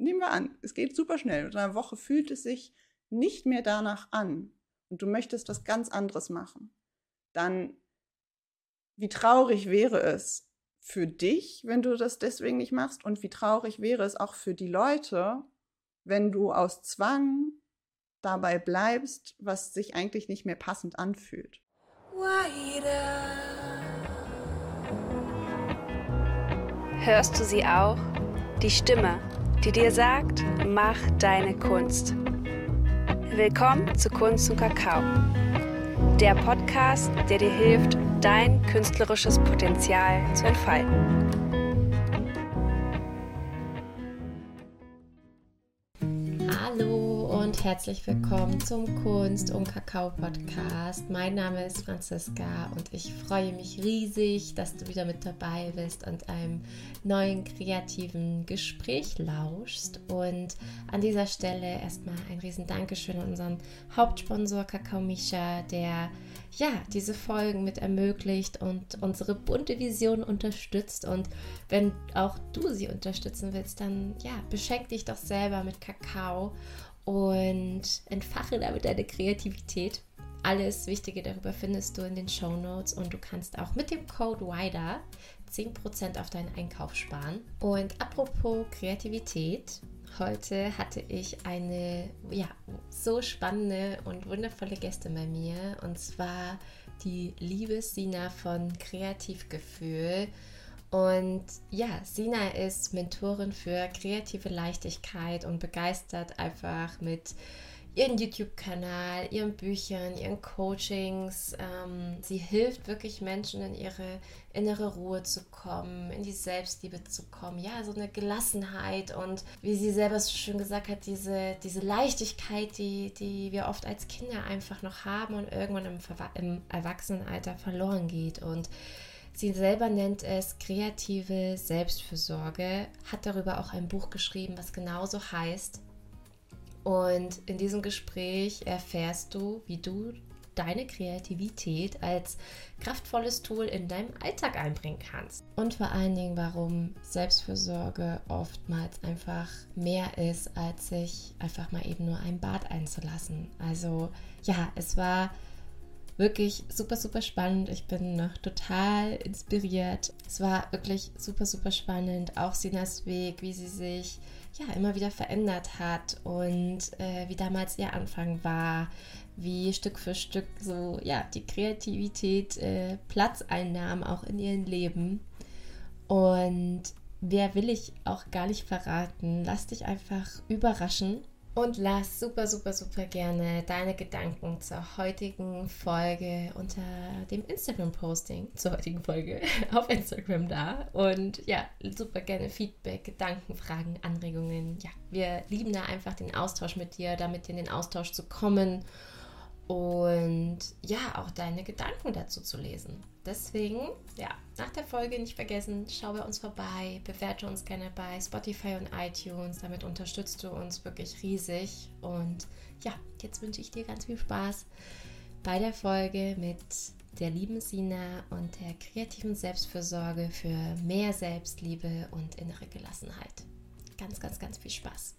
nehmen wir an, es geht super schnell. In einer Woche fühlt es sich nicht mehr danach an und du möchtest was ganz anderes machen, dann wie traurig wäre es für dich, wenn du das deswegen nicht machst und wie traurig wäre es auch für die Leute, wenn du aus Zwang dabei bleibst, was sich eigentlich nicht mehr passend anfühlt. Hörst du sie auch? Die Stimme, die dir sagt, mach deine Kunst. Willkommen zu Kunst und Kakao. Der Podcast, der dir hilft, dein künstlerisches Potenzial zu entfalten. Herzlich willkommen zum Kunst- und Kakao-Podcast. Mein Name ist Franziska und ich freue mich riesig, dass du wieder mit dabei bist und einem neuen kreativen Gespräch lauschst. Und an dieser Stelle erstmal ein riesen Dankeschön an unseren Hauptsponsor Kakao Misha, der ja, diese Folgen mit ermöglicht und unsere bunte Vision unterstützt. Und wenn auch du sie unterstützen willst, dann ja, beschenk dich doch selber mit Kakao und entfache damit deine Kreativität. Alles Wichtige darüber findest du in den Show Notes und du kannst auch mit dem Code WIDER 10% auf deinen Einkauf sparen. Und apropos Kreativität, heute hatte ich eine ja, so spannende und wundervolle Gäste bei mir und zwar die liebe Sina von Kreativgefühl. Und ja, Sina ist Mentorin für kreative Leichtigkeit und begeistert einfach mit ihrem YouTube-Kanal, ihren Büchern, ihren Coachings. Ähm, sie hilft wirklich Menschen in ihre innere Ruhe zu kommen, in die Selbstliebe zu kommen. Ja, so eine Gelassenheit und wie sie selber so schön gesagt hat, diese, diese Leichtigkeit, die, die wir oft als Kinder einfach noch haben und irgendwann im, im Erwachsenenalter verloren geht. Und Sie selber nennt es kreative Selbstfürsorge, hat darüber auch ein Buch geschrieben, was genauso heißt. Und in diesem Gespräch erfährst du, wie du deine Kreativität als kraftvolles Tool in deinem Alltag einbringen kannst. Und vor allen Dingen, warum Selbstfürsorge oftmals einfach mehr ist, als sich einfach mal eben nur ein Bad einzulassen. Also ja, es war wirklich super, super spannend. Ich bin noch total inspiriert. Es war wirklich super, super spannend. Auch Sinas Weg, wie sie sich ja immer wieder verändert hat und äh, wie damals ihr Anfang war, wie Stück für Stück so ja die Kreativität äh, Platz einnahm auch in ihrem Leben. Und wer will ich auch gar nicht verraten. Lass dich einfach überraschen. Und lass super, super, super gerne deine Gedanken zur heutigen Folge unter dem Instagram-Posting zur heutigen Folge auf Instagram da. Und ja, super gerne Feedback, Gedanken, Fragen, Anregungen. Ja, wir lieben da einfach den Austausch mit dir, damit in den Austausch zu kommen und ja, auch deine Gedanken dazu zu lesen. Deswegen, ja, nach der Folge nicht vergessen, schau bei uns vorbei, bewerte uns gerne bei Spotify und iTunes. Damit unterstützt du uns wirklich riesig. Und ja, jetzt wünsche ich dir ganz viel Spaß bei der Folge mit der lieben Sina und der kreativen Selbstfürsorge für mehr Selbstliebe und innere Gelassenheit. Ganz, ganz, ganz viel Spaß.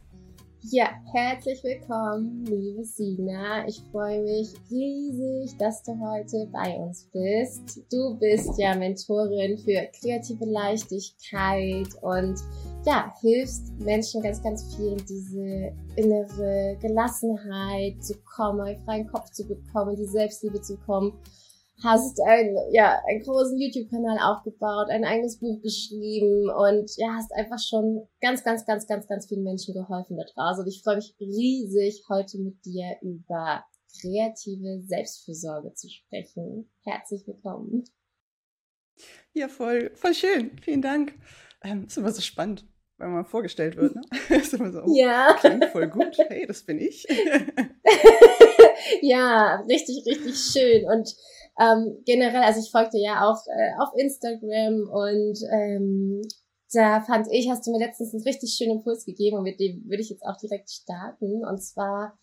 Ja, herzlich willkommen, liebe Sina. Ich freue mich riesig, dass du heute bei uns bist. Du bist ja Mentorin für kreative Leichtigkeit und ja, hilfst Menschen ganz, ganz viel, diese innere Gelassenheit zu kommen, freien Kopf zu bekommen, die Selbstliebe zu kommen hast ein, ja, einen großen YouTube-Kanal aufgebaut, ein eigenes Buch geschrieben und ja, hast einfach schon ganz, ganz, ganz, ganz, ganz vielen Menschen geholfen da draußen. Und ich freue mich riesig, heute mit dir über kreative Selbstfürsorge zu sprechen. Herzlich willkommen. Ja, voll, voll schön. Vielen Dank. Ähm, ist immer so spannend, wenn man vorgestellt wird, ne? ist immer so, oh, ja. klingt voll gut. Hey, das bin ich. ja, richtig, richtig schön. Und ähm, generell, also ich folgte ja auch äh, auf Instagram und ähm, da fand ich, hast du mir letztens einen richtig schönen Impuls gegeben und mit dem würde ich jetzt auch direkt starten. Und zwar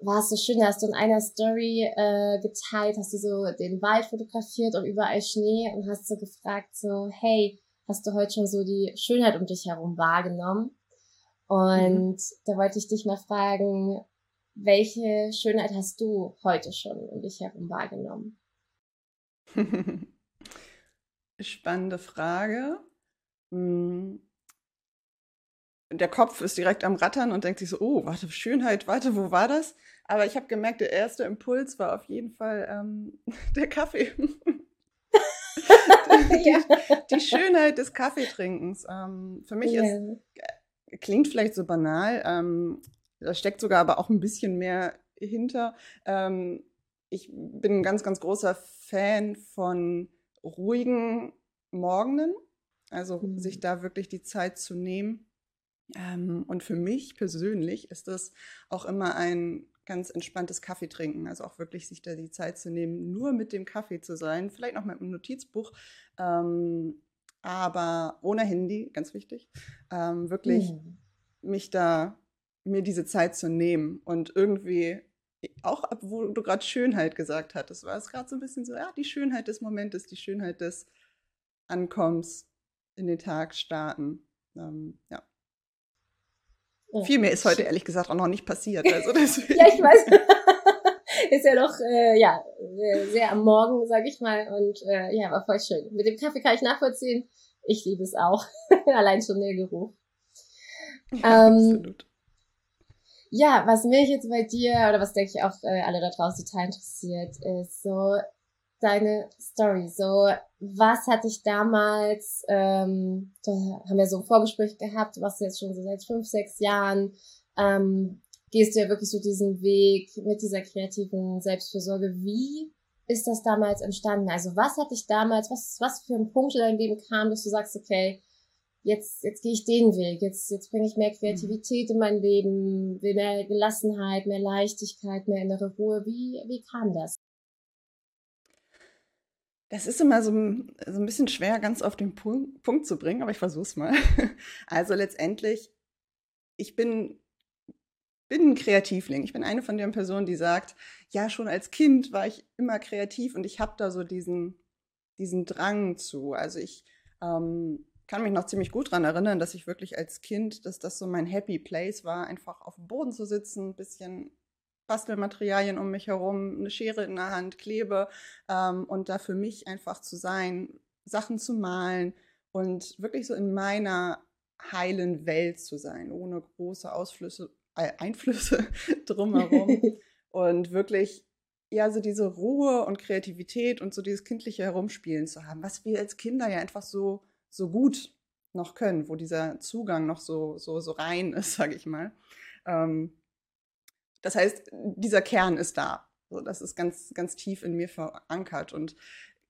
war es so schön, hast du in einer Story äh, geteilt, hast du so den Wald fotografiert und überall Schnee und hast so gefragt, so, hey, hast du heute schon so die Schönheit um dich herum wahrgenommen? Und mhm. da wollte ich dich mal fragen, welche Schönheit hast du heute schon um dich herum wahrgenommen? Spannende Frage. Hm. Der Kopf ist direkt am Rattern und denkt sich so, oh, warte, Schönheit, warte, wo war das? Aber ich habe gemerkt, der erste Impuls war auf jeden Fall ähm, der Kaffee. die, die, Schönheit des Kaffeetrinkens. Ähm, für mich yeah. ist, äh, klingt vielleicht so banal, ähm, da steckt sogar aber auch ein bisschen mehr hinter. Ähm, ich bin ein ganz, ganz großer Fan von ruhigen Morgenen, also mhm. sich da wirklich die Zeit zu nehmen. Ähm, und für mich persönlich ist das auch immer ein ganz entspanntes Kaffee trinken. Also auch wirklich sich da die Zeit zu nehmen, nur mit dem Kaffee zu sein. Vielleicht noch mit einem Notizbuch, ähm, aber ohne Handy, ganz wichtig. Ähm, wirklich mhm. mich da, mir diese Zeit zu nehmen und irgendwie auch, wo du gerade Schönheit gesagt hattest, war es gerade so ein bisschen so, ja, die Schönheit des Momentes, die Schönheit des Ankommens in den Tag starten. Ähm, ja. Oh. Viel mehr ist heute ehrlich gesagt auch noch nicht passiert. Also ja, ich weiß. ist ja noch äh, ja sehr am Morgen, sag ich mal. Und äh, ja, war voll schön. Mit dem Kaffee kann ich nachvollziehen. Ich liebe es auch. Allein schon der Geruch. Ja, ähm, absolut. Ja, was mich jetzt bei dir, oder was denke ich auch äh, alle da draußen total interessiert, ist so deine Story. So, was hat dich damals, ähm, da haben wir so ein Vorgespräch gehabt, was du jetzt schon so seit fünf, sechs Jahren, ähm, gehst du ja wirklich so diesen Weg mit dieser kreativen Selbstfürsorge. Wie ist das damals entstanden? Also was hat dich damals, was, was für ein Punkt in deinem Leben kam, dass du sagst, okay, jetzt, jetzt gehe ich den Weg, jetzt, jetzt bringe ich mehr Kreativität in mein Leben, will mehr Gelassenheit, mehr Leichtigkeit, mehr innere Ruhe. Wie, wie kam das? Das ist immer so, so ein bisschen schwer, ganz auf den Punkt, Punkt zu bringen, aber ich versuche es mal. Also letztendlich, ich bin, bin ein Kreativling. Ich bin eine von den Personen, die sagt, ja, schon als Kind war ich immer kreativ und ich habe da so diesen, diesen Drang zu. Also ich ähm, kann mich noch ziemlich gut daran erinnern, dass ich wirklich als Kind, dass das so mein Happy Place war, einfach auf dem Boden zu sitzen, ein bisschen Bastelmaterialien um mich herum, eine Schere in der Hand, Klebe ähm, und da für mich einfach zu sein, Sachen zu malen und wirklich so in meiner heilen Welt zu sein, ohne große Ausflüsse, äh, Einflüsse drumherum. Und wirklich ja so diese Ruhe und Kreativität und so dieses kindliche Herumspielen zu haben, was wir als Kinder ja einfach so so gut noch können, wo dieser Zugang noch so so so rein ist, sage ich mal. Ähm, das heißt, dieser Kern ist da. So, das ist ganz, ganz tief in mir verankert. Und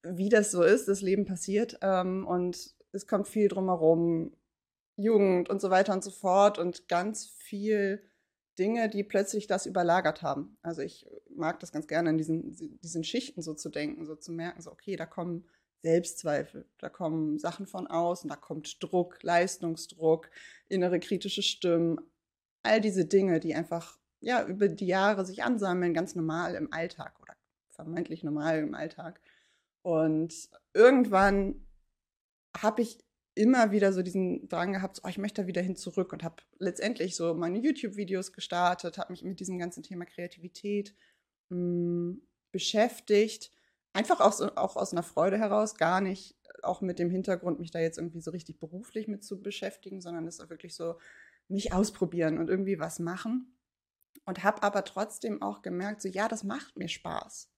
wie das so ist, das Leben passiert ähm, und es kommt viel drumherum, Jugend und so weiter und so fort und ganz viel Dinge, die plötzlich das überlagert haben. Also ich mag das ganz gerne, in diesen, diesen Schichten so zu denken, so zu merken, so okay, da kommen Selbstzweifel, da kommen Sachen von außen, da kommt Druck, Leistungsdruck, innere kritische Stimmen, all diese Dinge, die einfach ja, über die Jahre sich ansammeln, ganz normal im Alltag oder vermeintlich normal im Alltag. Und irgendwann habe ich immer wieder so diesen Drang gehabt, so, oh, ich möchte da wieder hin zurück und habe letztendlich so meine YouTube-Videos gestartet, habe mich mit diesem ganzen Thema Kreativität mh, hm, beschäftigt. Einfach auch, so, auch aus einer Freude heraus, gar nicht auch mit dem Hintergrund, mich da jetzt irgendwie so richtig beruflich mit zu beschäftigen, sondern es ist wirklich so, mich ausprobieren und irgendwie was machen und habe aber trotzdem auch gemerkt, so ja, das macht mir Spaß.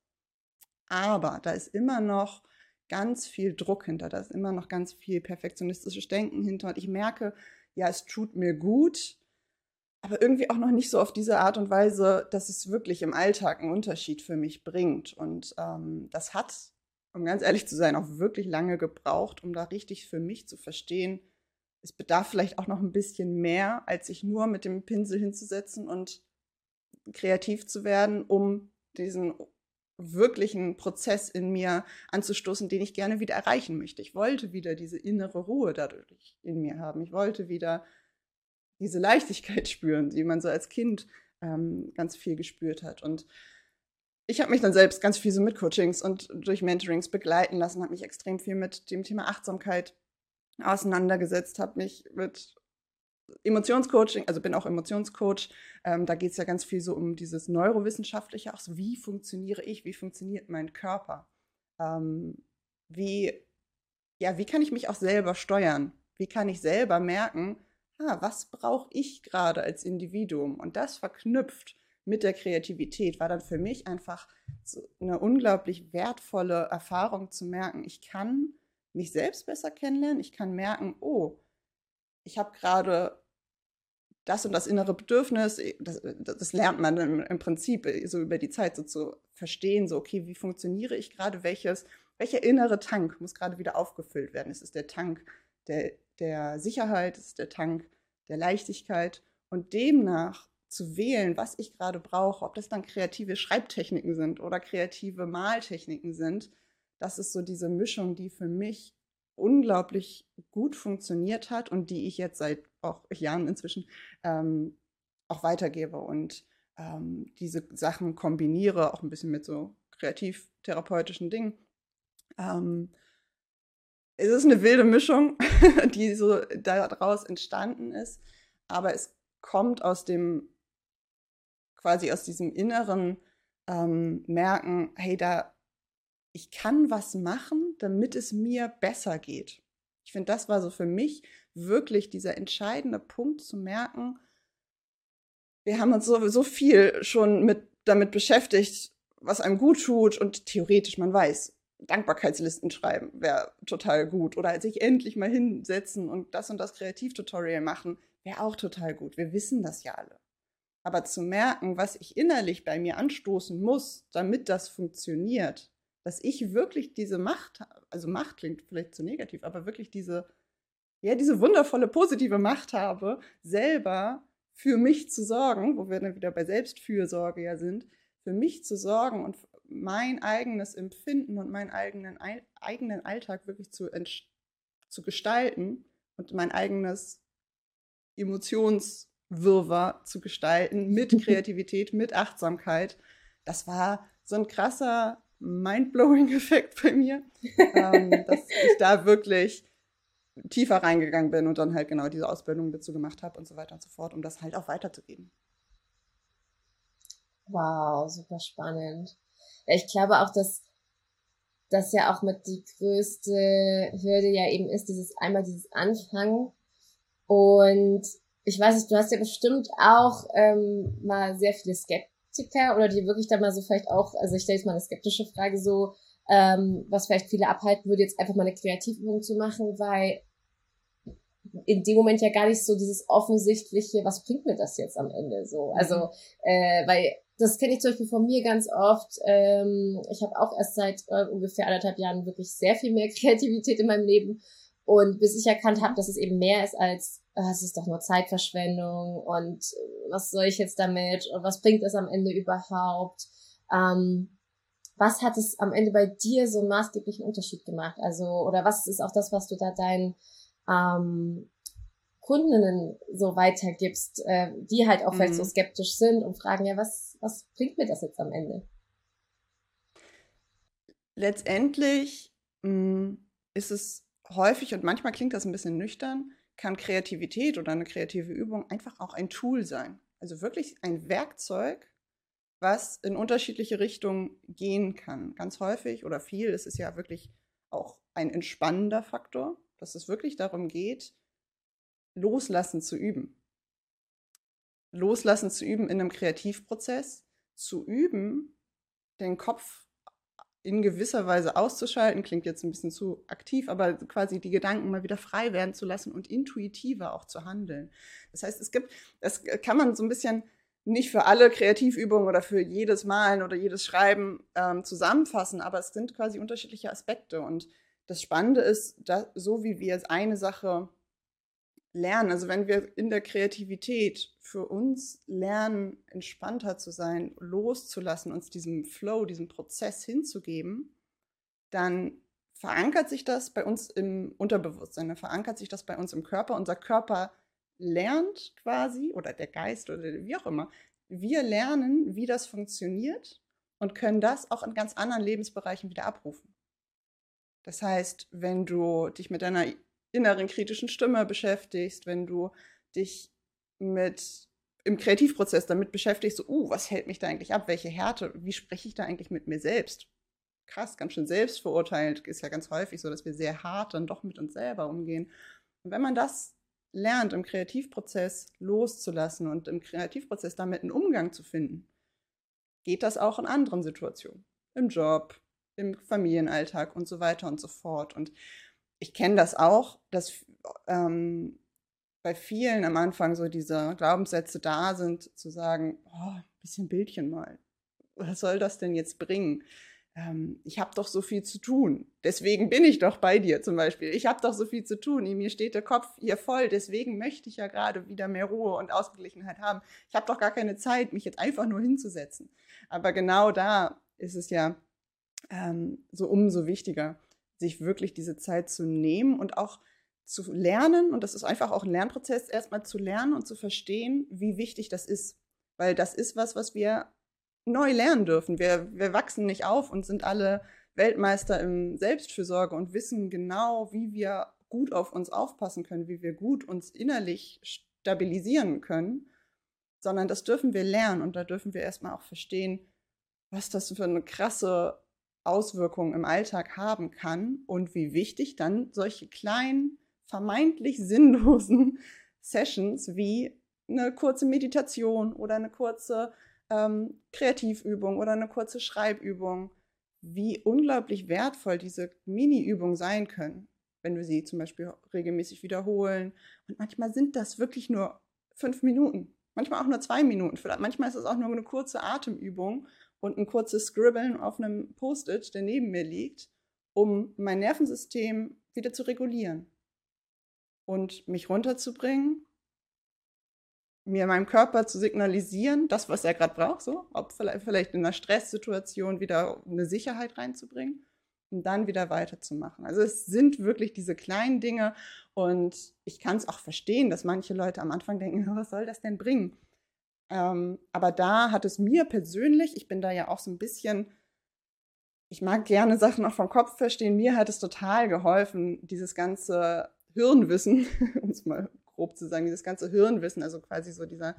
Aber da ist immer noch ganz viel Druck hinter, da ist immer noch ganz viel perfektionistisches Denken hinter. Und ich merke, ja, es tut mir gut, aber irgendwie auch noch nicht so auf diese Art und Weise, dass es wirklich im Alltag einen Unterschied für mich bringt. Und ähm, das hat, um ganz ehrlich zu sein, auch wirklich lange gebraucht, um da richtig für mich zu verstehen, es bedarf vielleicht auch noch ein bisschen mehr, als sich nur mit dem Pinsel hinzusetzen und kreativ zu werden, um diesen wirklichen Prozess in mir anzustoßen, den ich gerne wieder erreichen möchte. Ich wollte wieder diese innere Ruhe dadurch in mir haben. Ich wollte wieder diese Leichtigkeit spüren, die man so als Kind ähm, ganz viel gespürt hat. Und ich habe mich dann selbst ganz viel so mit Coachings und durch Mentorings begleiten lassen, habe mich extrem viel mit dem Thema Achtsamkeit auseinandergesetzt, habe mich mit Emotionscoaching, also bin auch Emotionscoach. Ähm, da geht es ja ganz viel so um dieses Neurowissenschaftliche, auch so, wie funktioniere ich, wie funktioniert mein Körper? Ähm, wie, ja, wie kann ich mich auch selber steuern? Wie kann ich selber merken, ah, was brauche ich gerade als Individuum? Und das verknüpft mit der Kreativität war dann für mich einfach so eine unglaublich wertvolle Erfahrung zu merken, ich kann mich selbst besser kennenlernen, ich kann merken, oh, ich habe gerade das und das innere Bedürfnis, das, das lernt man im, im, Prinzip so über die Zeit so zu verstehen, so, okay, wie funktioniere ich gerade, welches, welcher innere Tank muss gerade wieder aufgefüllt werden? Es ist der Tank der, der Sicherheit, es ist der Tank der Leichtigkeit und demnach zu wählen, was ich gerade brauche, ob das dann kreative Schreibtechniken sind oder kreative Maltechniken sind, das ist so diese Mischung, die für mich unglaublich gut funktioniert hat und die ich jetzt seit auch Jahren inzwischen ähm, auch weitergebe und ähm, diese Sachen kombiniere, auch ein bisschen mit so kreativ-therapeutischen Dingen. Ähm, es ist eine wilde Mischung, die so daraus entstanden ist, aber es kommt aus dem, quasi aus diesem inneren ähm, Merken, hey, da, ich kann was machen, damit es mir besser geht. Ich finde, das war so für mich wirklich dieser entscheidende Punkt zu merken, wir haben uns so, so viel schon mit, damit beschäftigt, was einem gut tut und theoretisch, man weiß, Dankbarkeitslisten schreiben wäre total gut. Oder sich endlich mal hinsetzen und das und das Kreativtutorial machen, wäre auch total gut. Wir wissen das ja alle. Aber zu merken, was ich innerlich bei mir anstoßen muss, damit das funktioniert, dass ich wirklich diese Macht, also Macht klingt vielleicht zu negativ, aber wirklich diese, ja, diese wundervolle positive Macht habe, selber für mich zu sorgen, wo wir dann wieder bei Selbstfürsorge ja sind, für mich zu sorgen und mein eigenes Empfinden und meinen eigenen, eigenen Alltag wirklich zu, zu gestalten und mein eigenes Emotionswirrwarr zu gestalten mit Kreativität, mit Achtsamkeit. Das war so ein krasser Mindblowing-Effekt bei mir, ähm, dass ich da wirklich tiefer reingegangen bin und dann halt genau diese Ausbildung dazu gemacht habe und so weiter und so fort, um das halt auch weiterzugeben. Wow, super spannend. Ich glaube auch, dass das ja auch mit die größte Hürde ja eben ist, dieses einmal dieses Anfangen. Und ich weiß nicht, du hast ja bestimmt auch ähm, mal sehr viele Skeptiker oder die wirklich da mal so vielleicht auch, also ich stelle jetzt mal eine skeptische Frage so, ähm, was vielleicht viele abhalten würde, jetzt einfach mal eine Kreativübung zu machen, weil in dem Moment ja gar nicht so dieses offensichtliche, was bringt mir das jetzt am Ende so? Also, mhm. äh, weil das kenne ich zum Beispiel von mir ganz oft. Ähm, ich habe auch erst seit äh, ungefähr anderthalb Jahren wirklich sehr viel mehr Kreativität in meinem Leben. Und bis ich erkannt habe, dass es eben mehr ist als, äh, es ist doch nur Zeitverschwendung und äh, was soll ich jetzt damit und was bringt es am Ende überhaupt? Ähm, was hat es am Ende bei dir so einen maßgeblichen Unterschied gemacht? Also, oder was ist auch das, was du da deinen ähm, Kundinnen so weitergibst, äh, die halt auch mhm. vielleicht so mhm. skeptisch sind und fragen, ja, was, was bringt mir das jetzt am Ende? Letztendlich mh, mm, ist es häufig und manchmal klingt das ein bisschen nüchtern, kann Kreativität oder eine kreative Übung einfach auch ein Tool sein. Also wirklich ein Werkzeug, was in unterschiedliche Richtungen gehen kann. Ganz häufig oder viel ist es ja wirklich auch ein entspannender Faktor, dass es wirklich darum geht, Loslassen zu üben. Loslassen zu üben in einem Kreativprozess, zu üben, den Kopf in gewisser Weise auszuschalten, klingt jetzt ein bisschen zu aktiv, aber quasi die Gedanken mal wieder frei werden zu lassen und intuitiver auch zu handeln. Das heißt, es gibt, das kann man so ein bisschen nicht für alle Kreativübungen oder für jedes Malen oder jedes Schreiben ähm, zusammenfassen, aber es sind quasi unterschiedliche Aspekte. Und das Spannende ist, dass, so wie wir eine Sache lernen. Also wenn wir in der Kreativität für uns lernen, entspannter zu sein, loszulassen, uns diesem Flow, diesem Prozess hinzugeben, dann verankert sich das bei uns im Unterbewusstsein, dann verankert sich das bei uns im Körper. Unser Körper lernt quasi, oder der Geist oder wie auch immer, wir lernen, wie das funktioniert und können das auch in ganz anderen Lebensbereichen wieder abrufen. Das heißt, wenn du dich mit deiner inneren kritischen Stimme beschäftigst, wenn du dich mit im Kreativprozess damit beschäftigst, so, uh, was hält mich da eigentlich ab? Welche Härte? Wie spreche ich da eigentlich mit mir selbst? Krass, ganz schön selbstverurteilt. Ist ja ganz häufig so, dass wir sehr hart dann doch mit uns selber umgehen. Und wenn man das lernt, im Kreativprozess loszulassen und im Kreativprozess damit einen Umgang zu finden, geht das auch in anderen Situationen. Im Job, im Familienalltag und so weiter und so fort. Und ich kenne das auch, dass ähm, bei vielen am Anfang so diese Glaubenssätze da sind, zu sagen, oh, ein bisschen Bildchen mal. Was soll das denn jetzt bringen? Ähm, ich habe doch so viel zu tun. Deswegen bin ich doch bei dir zum Beispiel. Ich habe doch so viel zu tun. Mir steht der Kopf hier voll. Deswegen möchte ich ja gerade wieder mehr Ruhe und Ausgeglichenheit haben. Ich habe doch gar keine Zeit, mich jetzt einfach nur hinzusetzen. Aber genau da ist es ja ähm, so umso wichtiger, sich wirklich diese Zeit zu nehmen und auch zu lernen, und das ist einfach auch ein Lernprozess, erstmal zu lernen und zu verstehen, wie wichtig das ist. Weil das ist was, was wir neu lernen dürfen. Wir, wir wachsen nicht auf und sind alle Weltmeister im Selbstfürsorge und wissen genau, wie wir gut auf uns aufpassen können, wie wir gut uns innerlich stabilisieren können, sondern das dürfen wir lernen und da dürfen wir erstmal auch verstehen, was das für eine krasse Auswirkung im Alltag haben kann und wie wichtig dann solche kleinen vermeintlich sinnlosen Sessions wie eine kurze Meditation oder eine kurze ähm, Kreativübung oder eine kurze Schreibübung, wie unglaublich wertvoll diese Mini-Übungen sein können, wenn wir sie zum Beispiel regelmäßig wiederholen. Und manchmal sind das wirklich nur fünf Minuten, manchmal auch nur zwei Minuten. Vielleicht, manchmal ist es auch nur eine kurze Atemübung und ein kurzes Scribbeln auf einem Post-it, der neben mir liegt, um mein Nervensystem wieder zu regulieren und mich runterzubringen, mir meinem Körper zu signalisieren, das, was er gerade braucht, so, ob vielleicht, vielleicht in einer Stresssituation wieder eine Sicherheit reinzubringen und dann wieder weiterzumachen. Also es sind wirklich diese kleinen Dinge und ich kann es auch verstehen, dass manche Leute am Anfang denken, was soll das denn bringen? Ähm, aber da hat es mir persönlich, ich bin da ja auch so ein bisschen, ich mag gerne Sachen auch vom Kopf verstehen, mir hat es total geholfen, dieses ganze Hirnwissen, um es mal grob zu sagen, dieses ganze Hirnwissen, also quasi so dieser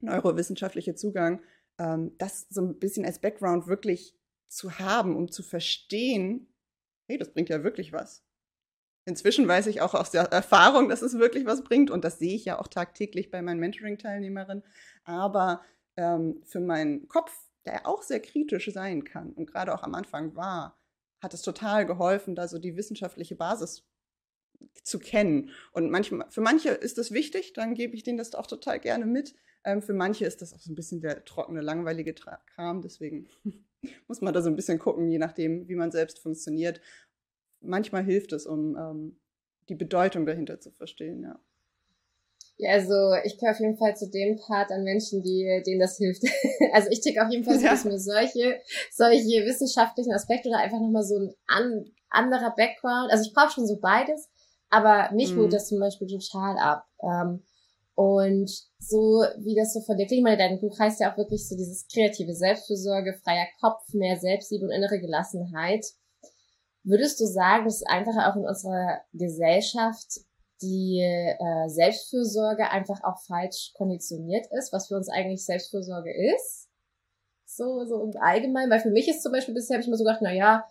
neurowissenschaftliche Zugang, ähm, das so ein bisschen als Background wirklich zu haben, um zu verstehen, hey, das bringt ja wirklich was. Inzwischen weiß ich auch aus der Erfahrung, dass es wirklich was bringt und das sehe ich ja auch tagtäglich bei meinen Mentoring-Teilnehmerinnen. Aber ähm, für meinen Kopf, der auch sehr kritisch sein kann und gerade auch am Anfang war, hat es total geholfen, da so die wissenschaftliche Basis zu kennen. Und manchmal, für manche ist das wichtig, dann gebe ich denen das auch total gerne mit. Ähm, für manche ist das auch so ein bisschen der trockene, langweilige Kram. Deswegen muss man da so ein bisschen gucken, je nachdem, wie man selbst funktioniert. Manchmal hilft es, um ähm, die Bedeutung dahinter zu verstehen, ja. Ja, also ich gehöre auf jeden Fall zu dem Part an Menschen, die, denen das hilft. also ich ticke auf jeden Fall so, dass mir solche, solche wissenschaftlichen Aspekte oder einfach nochmal so ein an, anderer Background, also ich brauche schon so beides, aber mich mhm. holt das zum Beispiel total ab. Ähm, und so wie das so von dir klingt, meine, dein Buch heißt ja auch wirklich so dieses kreative Selbstfürsorge, freier Kopf, mehr Selbstliebe und innere Gelassenheit. Würdest du sagen, dass einfach auch in unserer Gesellschaft die äh, Selbstfürsorge einfach auch falsch konditioniert ist, was für uns eigentlich Selbstfürsorge ist? So, so im Allgemeinen, weil für mich ist zum Beispiel bisher habe ich immer so gedacht, na ja,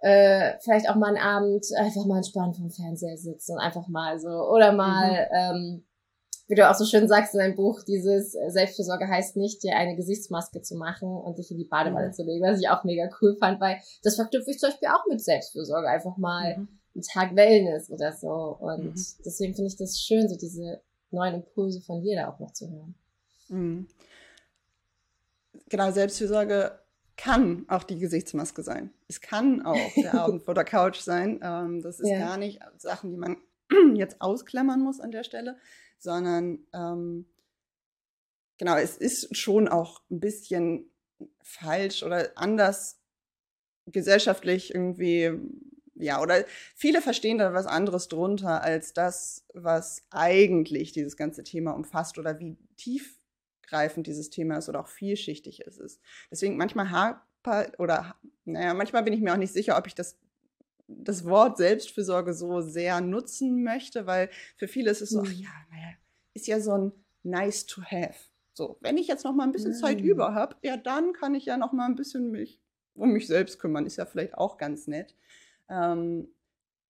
äh, vielleicht auch mal einen Abend einfach mal entspannt vom Fernseher sitzen und einfach mal so oder mal, mhm. ähm, wie du auch so schön sagst in deinem Buch, dieses Selbstfürsorge heißt nicht, dir eine Gesichtsmaske zu machen und dich in die Badewanne mhm. zu legen, was ich auch mega cool fand, weil das verknüpfe ich zum Beispiel auch mit Selbstfürsorge, einfach mal mhm. einen Tag Wellness oder so und mhm. deswegen finde ich das schön, so diese neuen Impulse von dir da auch noch zu hören. Mhm. Genau, Selbstfürsorge kann auch die Gesichtsmaske sein. Es kann auch der Abend vor der Couch sein. Ähm, das ist ja. gar nicht Sachen, die man jetzt ausklammern muss an der Stelle, sondern ähm, genau, es ist schon auch ein bisschen falsch oder anders gesellschaftlich irgendwie, ja, oder viele verstehen da was anderes drunter als das, was eigentlich dieses ganze Thema umfasst oder wie tief greifend dieses Thema ist oder auch vielschichtig es ist. Deswegen manchmal hapert oder naja, manchmal bin ich mir auch nicht sicher, ob ich das das Wort Selbstfürsorge so sehr nutzen möchte, weil für viele ist es so, ach mhm. ja, naja, ist ja so ein nice to have. So, wenn ich jetzt noch mal ein bisschen mm. Zeit über habe, ja, dann kann ich ja noch mal ein bisschen mich um mich selbst kümmern. Ist ja vielleicht auch ganz nett. Ähm,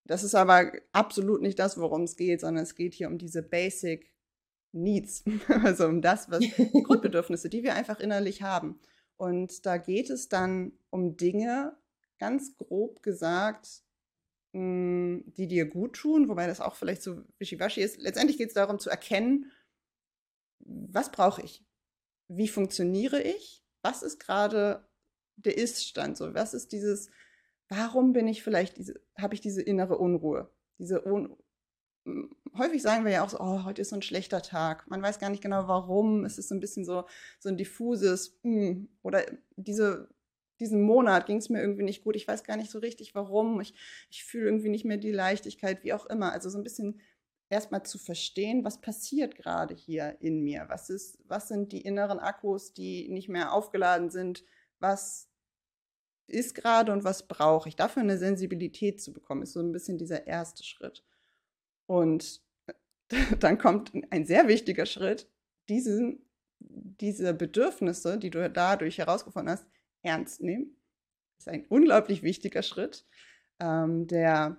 das ist aber absolut nicht das, worum es geht, sondern es geht hier um diese Basic Needs, also um das, was die Grundbedürfnisse, die wir einfach innerlich haben. Und da geht es dann um Dinge, ganz grob gesagt, hm, die dir gut tun, wobei das auch vielleicht so wischiwaschi ist. Letztendlich geht es darum zu erkennen, was brauche ich? Wie funktioniere ich? Was ist gerade der Ist-Stand? So, was ist dieses, warum bin ich vielleicht habe ich diese innere Unruhe? Diese Un häufig sagen wir ja auch so, oh, heute ist so ein schlechter Tag. Man weiß gar nicht genau warum. Es ist so ein bisschen so, so ein diffuses, mm, oder diese, diesen Monat ging es mir irgendwie nicht gut. Ich weiß gar nicht so richtig warum. Ich, ich fühle irgendwie nicht mehr die Leichtigkeit, wie auch immer. Also so ein bisschen erstmal zu verstehen, was passiert gerade hier in mir? Was ist, was sind die inneren Akkus, die nicht mehr aufgeladen sind? Was ist gerade und was brauche ich? Dafür eine Sensibilität zu bekommen, ist so ein bisschen dieser erste Schritt. Und dann kommt ein sehr wichtiger Schritt, diesen, diese Bedürfnisse, die du dadurch herausgefunden hast, ernst nehmen. Das ist ein unglaublich wichtiger Schritt, ähm, der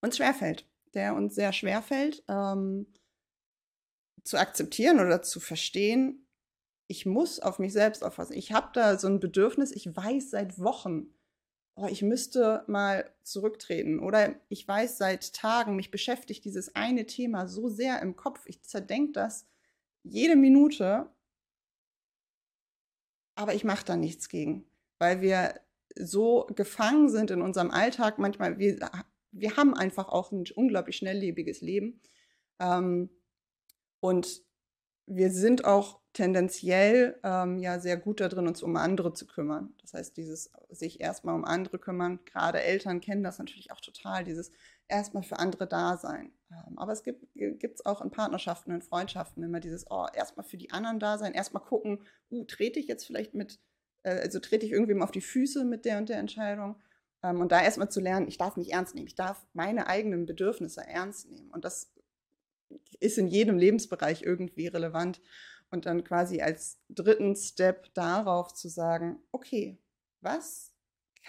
uns schwerfällt der uns sehr schwer fällt, ähm, zu akzeptieren oder zu verstehen, ich muss auf mich selbst aufpassen. Ich habe da so ein Bedürfnis, ich weiß seit Wochen, oh, ich müsste mal zurücktreten. Oder ich weiß seit Tagen, mich beschäftigt dieses eine Thema so sehr im Kopf, ich zerdenke das jede Minute, aber ich mache da nichts gegen, weil wir so gefangen sind in unserem Alltag. Manchmal, wir wir haben einfach auch ein unglaublich schnelllebiges Leben. Ähm, und wir sind auch tendenziell ähm, ja sehr gut darin, uns um andere zu kümmern. Das heißt, dieses sich erstmal um andere kümmern, gerade Eltern kennen das natürlich auch total, dieses erstmal für andere da sein. Ähm, aber es gibt es auch in Partnerschaften, in Freundschaften immer dieses, oh, erstmal für die anderen da sein, erstmal gucken, uh, trete ich jetzt vielleicht mit, äh, also trete ich irgendwem auf die Füße mit der und der Entscheidung ähm, und da erstmal zu lernen, ich darf mich ernst nehmen, ich darf meine eigenen Bedürfnisse ernst nehmen. Und das ist in jedem Lebensbereich irgendwie relevant. Und dann quasi als dritten Step darauf zu sagen, okay, was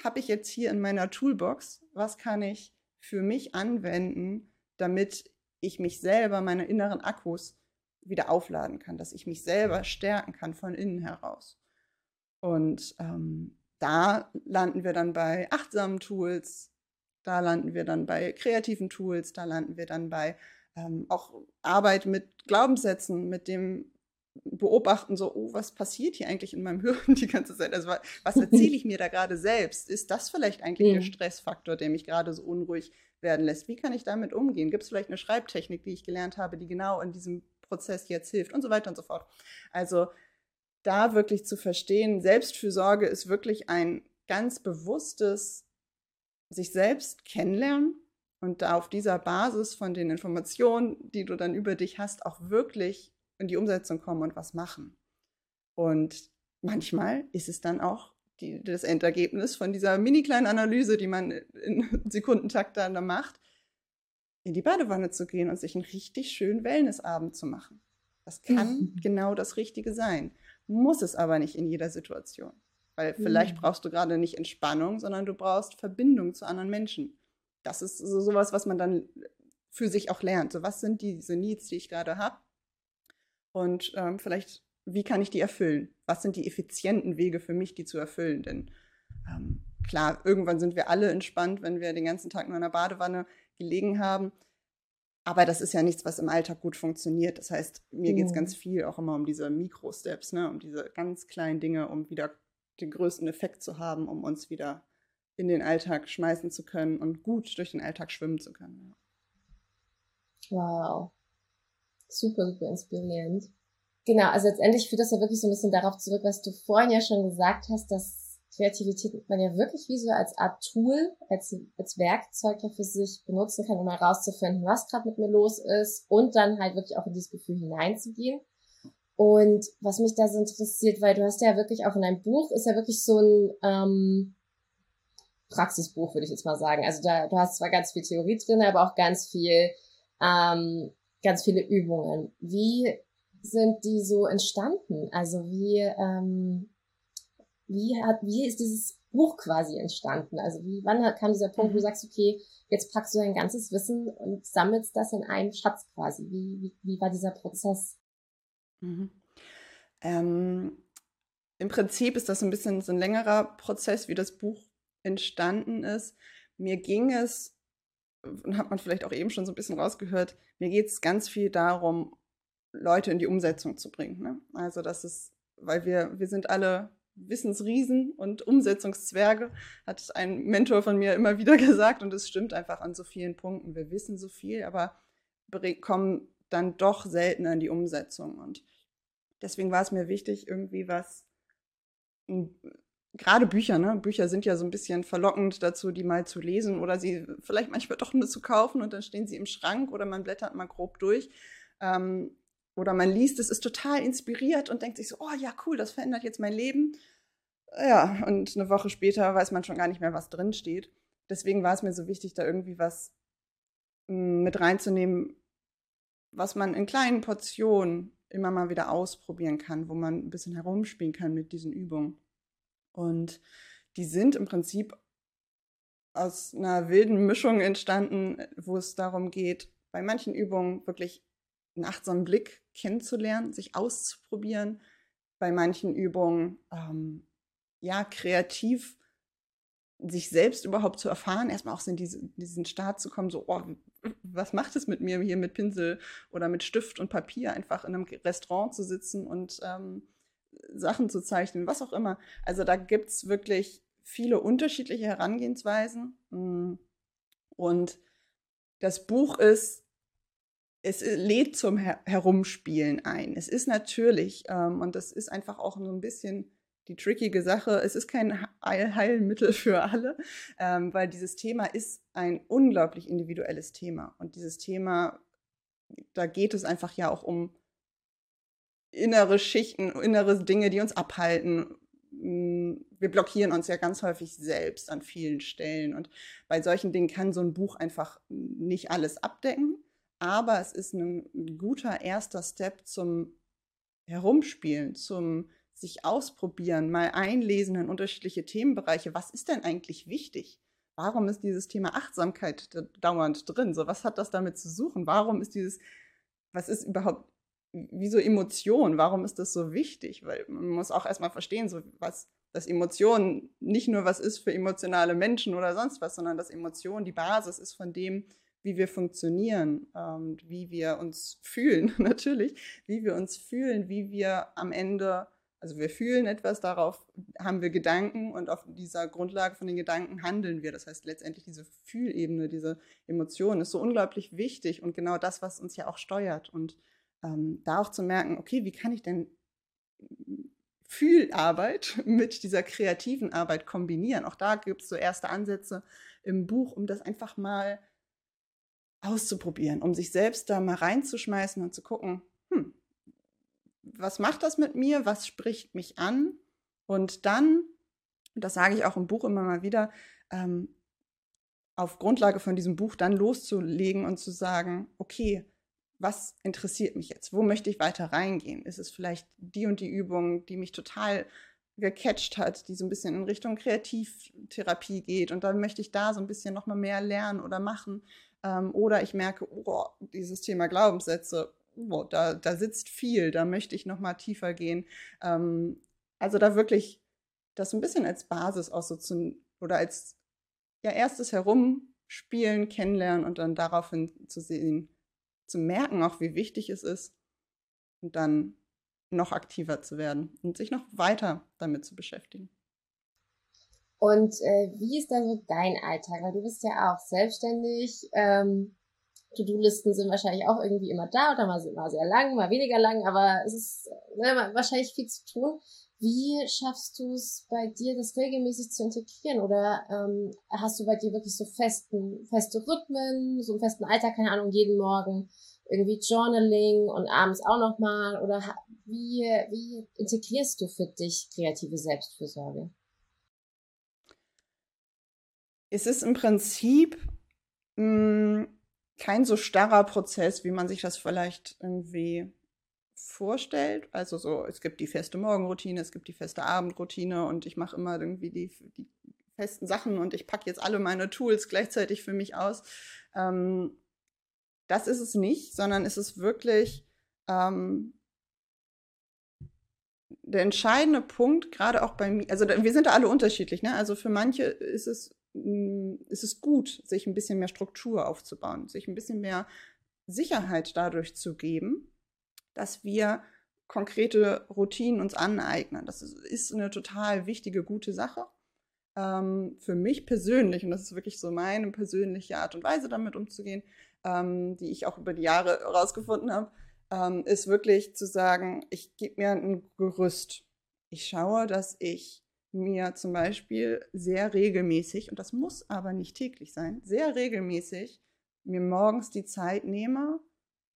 habe ich jetzt hier in meiner Toolbox? Was kann ich für mich anwenden, damit ich mich selber, meine inneren Akkus wieder aufladen kann, dass ich mich selber stärken kann von innen heraus. Und ähm, da landen wir dann bei achtsamen Tools, da landen wir dann bei kreativen Tools, da landen wir dann bei ähm, auch Arbeit mit Glaubenssätzen, mit dem Beobachten, so, oh, was passiert hier eigentlich in meinem Hirn die ganze Zeit? Also, was erzähle ich mir da gerade selbst? Ist das vielleicht eigentlich mhm. der Stressfaktor, der mich gerade so unruhig werden lässt? Wie kann ich damit umgehen? Gibt es vielleicht eine Schreibtechnik, die ich gelernt habe, die genau in diesem Prozess jetzt hilft und so weiter und so fort? Also, da wirklich zu verstehen, Selbstfürsorge ist wirklich ein ganz bewusstes sich selbst kennenlernen und da auf dieser Basis von den Informationen, die du dann über dich hast, auch wirklich in die Umsetzung kommen und was machen. Und manchmal ist es dann auch die, das Endergebnis von dieser mini kleinen Analyse, die man in Sekundentakt dann macht, in die Badewanne zu gehen und sich einen richtig schönen Wellnessabend zu machen. Das kann mhm. genau das Richtige sein muss es aber nicht in jeder Situation. Weil vielleicht mhm. brauchst du gerade nicht Entspannung, sondern du brauchst Verbindung zu anderen Menschen. Das ist so sowas, was man dann für sich auch lernt. So, was sind diese Needs, die ich gerade habe? Und ähm, vielleicht, wie kann ich die erfüllen? Was sind die effizienten Wege für mich, die zu erfüllen? Denn ähm, klar, irgendwann sind wir alle entspannt, wenn wir den ganzen Tag nur in der Badewanne gelegen haben. Aber das ist ja nichts, was im Alltag gut funktioniert. Das heißt, mir geht es ganz viel auch immer um diese Mikro-Steps, ne? um diese ganz kleinen Dinge, um wieder den größten Effekt zu haben, um uns wieder in den Alltag schmeißen zu können und gut durch den Alltag schwimmen zu können. Wow. Super, super inspirierend. Genau, also letztendlich führt das ja wirklich so ein bisschen darauf zurück, was du vorhin ja schon gesagt hast, dass Kreativität man ja wirklich wie so als Art Tool, als, als Werkzeug ja für sich benutzen kann, um herauszufinden, was gerade mit mir los ist und dann halt wirklich auch in dieses Gefühl hineinzugehen. Und was mich da so interessiert, weil du hast ja wirklich auch in deinem Buch, ist ja wirklich so ein ähm, Praxisbuch, würde ich jetzt mal sagen. Also da, du hast zwar ganz viel Theorie drin, aber auch ganz viel ähm, ganz viele Übungen. Wie sind die so entstanden? Also wie, ähm, wie hat, wie ist dieses Buch quasi entstanden? Also wie, wann kam dieser Punkt, wo du mhm. sagst, okay, jetzt packst du dein ganzes Wissen und sammelst das in einen Schatz quasi? Wie, wie, wie war dieser Prozess? Mhm. Ähm, Im Prinzip ist das ein bisschen so ein längerer Prozess, wie das Buch entstanden ist. Mir ging es, hat man vielleicht auch eben schon so ein bisschen rausgehört, mir geht es ganz viel darum, Leute in die Umsetzung zu bringen. Ne? Also das ist, weil wir, wir sind alle Wissensriesen und Umsetzungszwerge, hat ein Mentor von mir immer wieder gesagt und es stimmt einfach an so vielen Punkten. Wir wissen so viel, aber kommen dann doch seltener in die Umsetzung. Und deswegen war es mir wichtig, irgendwie was, gerade Bücher, ne? Bücher sind ja so ein bisschen verlockend dazu, die mal zu lesen oder sie vielleicht manchmal doch nur zu kaufen und dann stehen sie im Schrank oder man blättert mal grob durch. Ähm, oder man liest es, ist total inspiriert und denkt sich so, oh ja, cool, das verändert jetzt mein Leben. Ja, und eine Woche später weiß man schon gar nicht mehr, was drin steht. Deswegen war es mir so wichtig, da irgendwie was hm, mit reinzunehmen, was man in kleinen Portionen immer mal wieder ausprobieren kann, wo man ein bisschen herumspielen kann mit diesen Übungen. Und die sind im Prinzip aus einer wilden Mischung entstanden, wo es darum geht, bei manchen Übungen wirklich einen achtsamen Blick kennenzulernen, sich auszuprobieren, bei manchen Übungen ähm, ja kreativ sich selbst überhaupt zu erfahren, erstmal auch in diese, diesen Start zu kommen, so, oh, was macht es mit mir hier mit Pinsel oder mit Stift und Papier, einfach in einem Restaurant zu sitzen und ähm, Sachen zu zeichnen, was auch immer. Also da gibt es wirklich viele unterschiedliche Herangehensweisen. Mm. Und das Buch ist, es lädt zum Her Herumspielen ein. Es ist natürlich, ähm, und das ist einfach auch so ein bisschen die trickige Sache, es ist kein Heilmittel für alle, ähm, weil dieses Thema ist ein unglaublich individuelles Thema. Und dieses Thema, da geht es einfach ja auch um innere Schichten, innere Dinge, die uns abhalten. Mm, wir blockieren uns ja ganz häufig selbst an vielen Stellen. Und bei solchen Dingen kann so ein Buch einfach nicht alles abdecken. Aber es ist ein guter erster Step zum Herumspielen, zum sich ausprobieren, mal einlesen in unterschiedliche Themenbereiche. Was ist denn eigentlich wichtig? Warum ist dieses Thema Achtsamkeit dauernd drin? So, was hat das damit zu suchen? Warum ist dieses, was ist überhaupt, wieso Emotion? Warum ist das so wichtig? Weil man muss auch erstmal verstehen, so was, dass Emotion nicht nur was ist für emotionale Menschen oder sonst was, sondern dass Emotion die Basis ist von dem, wie wir funktionieren und ähm, wie wir uns fühlen, natürlich, wie wir uns fühlen, wie wir am Ende also wir fühlen etwas, darauf haben wir Gedanken und auf dieser Grundlage von den Gedanken handeln wir. Das heißt letztendlich diese Fühlebene, diese Emotion ist so unglaublich wichtig und genau das, was uns ja auch steuert. Und ähm, da auch zu merken, okay, wie kann ich denn Fühlarbeit mit dieser kreativen Arbeit kombinieren? Auch da gibt es so erste Ansätze im Buch, um das einfach mal auszuprobieren, um sich selbst da mal reinzuschmeißen und zu gucken, hm, was macht das mit mir, was spricht mich an und dann, das sage ich auch im Buch immer mal wieder, ähm, auf Grundlage von diesem Buch dann loszulegen und zu sagen, okay, was interessiert mich jetzt? Wo möchte ich weiter reingehen? Ist es vielleicht die und die Übung, die mich total gecatcht hat, die so ein bisschen in Richtung Kreativtherapie geht und dann möchte ich da so ein bisschen noch mal mehr lernen oder machen. Ähm, oder ich merke, oh, dieses Thema Glaubenssätze, oh, da, da sitzt viel, da möchte ich noch mal tiefer gehen. Ähm, also da wirklich das ein bisschen als Basis auch so zu, oder als ja, erstes Herumspielen, kennenlernen und dann daraufhin zu sehen, zu merken auch, wie wichtig es ist und dann noch aktiver zu werden und sich noch weiter damit zu beschäftigen. Und äh, wie ist dann so dein Alltag? Weil du bist ja auch selbstständig, ähm, To-Do-Listen sind wahrscheinlich auch irgendwie immer da oder mal, sehr lang, mal weniger lang, aber es ist ne, wahrscheinlich viel zu tun. Wie schaffst du es bei dir, das regelmäßig zu integrieren? Oder ähm, hast du bei dir wirklich so festen, feste Rhythmen, so einen festen Alltag, keine Ahnung, jeden Morgen irgendwie Journaling und abends auch nochmal? Oder wie, wie integrierst du für dich kreative Selbstfürsorge? Es ist im Prinzip mh, mm, kein so starrer Prozess, wie man sich das vielleicht irgendwie vorstellt. Also so, es gibt die feste Morgenroutine, es gibt die feste Abendroutine und ich mache immer irgendwie die, die festen Sachen und ich packe jetzt alle meine Tools gleichzeitig für mich aus. Ähm, das ist es nicht, sondern es ist wirklich ähm, der entscheidende Punkt, gerade auch bei mir, also wir sind da alle unterschiedlich, ne? Also für manche ist es, mm, ist es gut, sich ein bisschen mehr Struktur aufzubauen, sich ein bisschen mehr Sicherheit dadurch zu geben, dass wir konkrete Routinen uns aneignen. Das ist eine total wichtige, gute Sache. Ähm, für mich persönlich, und das ist wirklich so meine persönliche Art und Weise, damit umzugehen, ähm, die ich auch über die Jahre herausgefunden habe, ähm, ist wirklich zu sagen, ich gebe mir ein Gerüst. Ich schaue, dass ich mir zum Beispiel sehr regelmäßig, und das muss aber nicht täglich sein, sehr regelmäßig mir morgens die Zeit nehme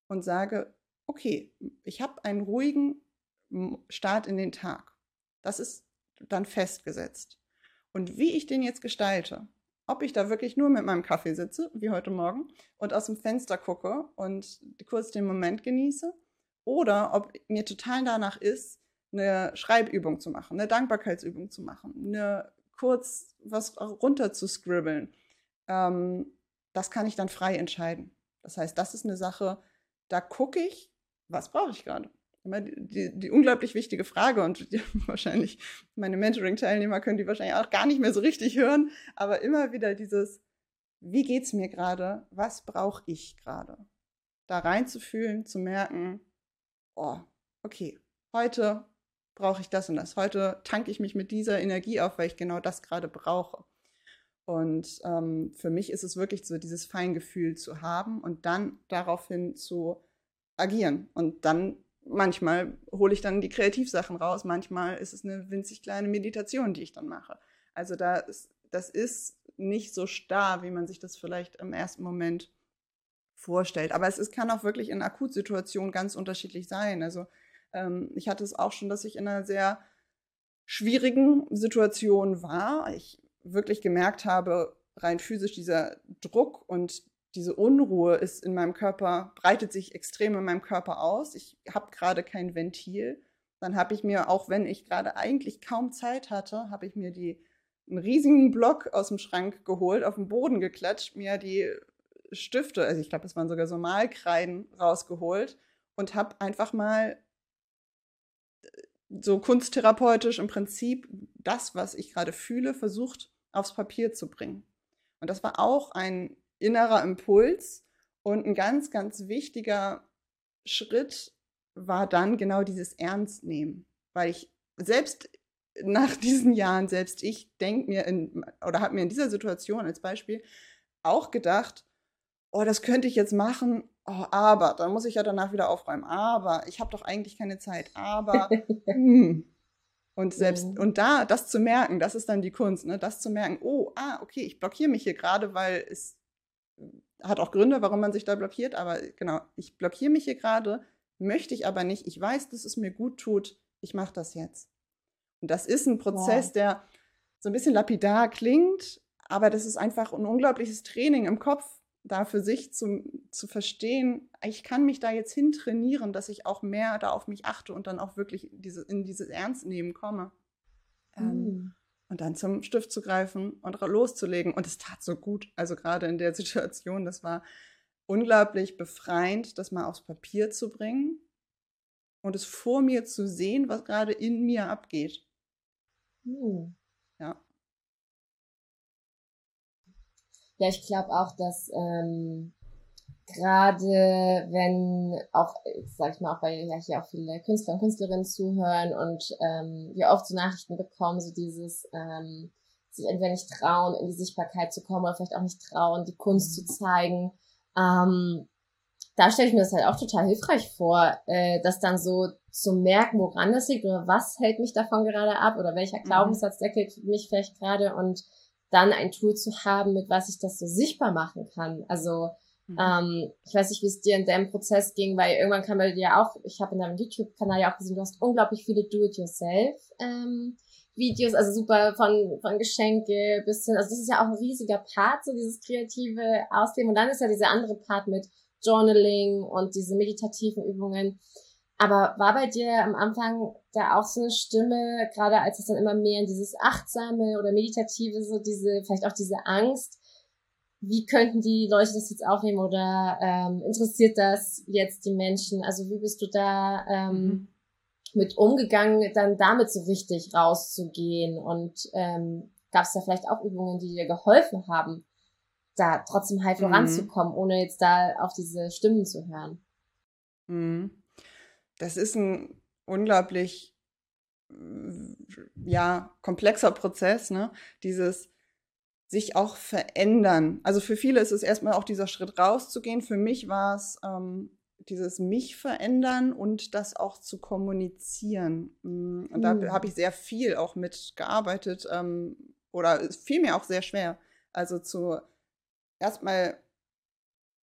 und sage, okay, ich habe einen ruhigen Start in den Tag. Das ist dann festgesetzt. Und wie ich den jetzt gestalte, ob ich da wirklich nur mit meinem Kaffee sitze, wie heute Morgen, und aus dem Fenster gucke und kurz den Moment genieße, oder ob mir total danach ist, eine Schreibübung zu machen, eine Dankbarkeitsübung zu machen, eine kurz was runter zu scribbeln. Ähm, das kann ich dann frei entscheiden. Das heißt, das ist eine Sache, da gucke ich, was brauche ich gerade immer die, die, unglaublich wichtige Frage und die, wahrscheinlich meine Mentoring-Teilnehmer können die wahrscheinlich auch gar nicht mehr so richtig hören, aber immer wieder dieses, wie geht es mir gerade, was brauche ich gerade? Da reinzufühlen, zu merken, oh, okay, heute brauche ich das und das. Heute tanke ich mich mit dieser Energie auf, weil ich genau das gerade brauche. Und ähm, für mich ist es wirklich so, dieses Feingefühl zu haben und dann daraufhin zu agieren. Und dann manchmal hole ich dann die Kreativsachen raus, manchmal ist es eine winzig kleine Meditation, die ich dann mache. Also da ist, das ist nicht so starr, wie man sich das vielleicht im ersten Moment vorstellt. Aber es ist, kann auch wirklich in Akutsituationen ganz unterschiedlich sein. Also ähm, ich hatte es auch schon, dass ich in einer sehr schwierigen Situation war. Ich wirklich gemerkt habe, rein physisch dieser Druck und diese Unruhe ist in meinem Körper, breitet sich extrem in meinem Körper aus. Ich habe gerade kein Ventil. Dann habe ich mir, auch wenn ich gerade eigentlich kaum Zeit hatte, habe ich mir die, einen riesigen Block aus dem Schrank geholt, auf den Boden geklatscht, mir die Stifte, also ich glaube, es waren sogar so Malkreiden rausgeholt und habe einfach mal äh, so kunsttherapeutisch im Prinzip das, was ich gerade fühle, versucht aufs Papier zu bringen. Und das war auch ein innerer Impuls. Und ein ganz, ganz wichtiger Schritt war dann genau dieses Ernstnehmen. Weil ich selbst nach diesen Jahren, selbst ich denke mir in, oder habe mir in dieser Situation als Beispiel auch gedacht, oh, das könnte ich jetzt machen, oh, aber dann muss ich ja danach wieder aufräumen. Aber ich habe doch eigentlich keine Zeit. Aber hm. und selbst mhm. und da das zu merken, das ist dann die Kunst, ne? Das zu merken, oh, ah, okay, ich blockiere mich hier gerade, weil es hat auch Gründe, warum man sich da blockiert, aber genau, ich blockiere mich hier gerade, möchte ich aber nicht. Ich weiß, dass es mir gut tut. Ich mache das jetzt. Und das ist ein Prozess, wow. der so ein bisschen lapidar klingt, aber das ist einfach ein unglaubliches Training im Kopf, da für sich zu, zu verstehen, ich kann mich da jetzt hin trainieren, dass ich auch mehr da auf mich achte und dann auch wirklich diese, in dieses Ernstnehmen komme. Mhm. Ähm, und dann zum Stift zu greifen und loszulegen. Und es tat so gut. Also gerade in der Situation, das war unglaublich befreiend, das mal aufs Papier zu bringen und es vor mir zu sehen, was gerade in mir abgeht. Hm. Ja. Ja, ich glaube auch, dass ähm, gerade wenn auch, sag ich mal, auch weil ja hier auch viele Künstler und Künstlerinnen zuhören und ähm, wir oft so Nachrichten bekommen, so dieses ähm, sich entweder nicht trauen, in die Sichtbarkeit zu kommen oder vielleicht auch nicht trauen, die Kunst zu zeigen. Ähm, da stelle ich mir das halt auch total hilfreich vor, äh, das dann so zu merken, woran das liegt oder was hält mich davon gerade ab oder welcher mhm. Glaubenssatz deckelt mich vielleicht gerade und dann ein Tool zu haben, mit was ich das so sichtbar machen kann. Also Mhm. Ähm, ich weiß nicht, wie es dir in deinem Prozess ging, weil irgendwann kam bei dir auch, ich habe in deinem YouTube-Kanal ja auch gesehen, du hast unglaublich viele Do-it-yourself ähm, also super von, von Geschenke bis hin, also das ist ja auch ein riesiger Part, so dieses kreative Ausleben. Und dann ist ja dieser andere Part mit Journaling und diese meditativen Übungen. Aber war bei dir am Anfang da auch so eine Stimme, gerade als es dann immer mehr in dieses Achtsame oder Meditative, so diese, vielleicht auch diese Angst, wie könnten die Leute das jetzt aufnehmen oder ähm, interessiert das jetzt die Menschen? Also wie bist du da ähm, mhm. mit umgegangen, dann damit so richtig rauszugehen? Und ähm, gab es da vielleicht auch Übungen, die dir geholfen haben, da trotzdem halt voranzukommen, mhm. ohne jetzt da auf diese Stimmen zu hören? Mhm. Das ist ein unglaublich ja komplexer Prozess, ne? Dieses sich auch verändern. Also für viele ist es erstmal auch dieser Schritt rauszugehen. Für mich war es ähm, dieses mich verändern und das auch zu kommunizieren. Mm, und da mhm. habe ich sehr viel auch mitgearbeitet ähm, oder es fiel mir auch sehr schwer. Also zu erstmal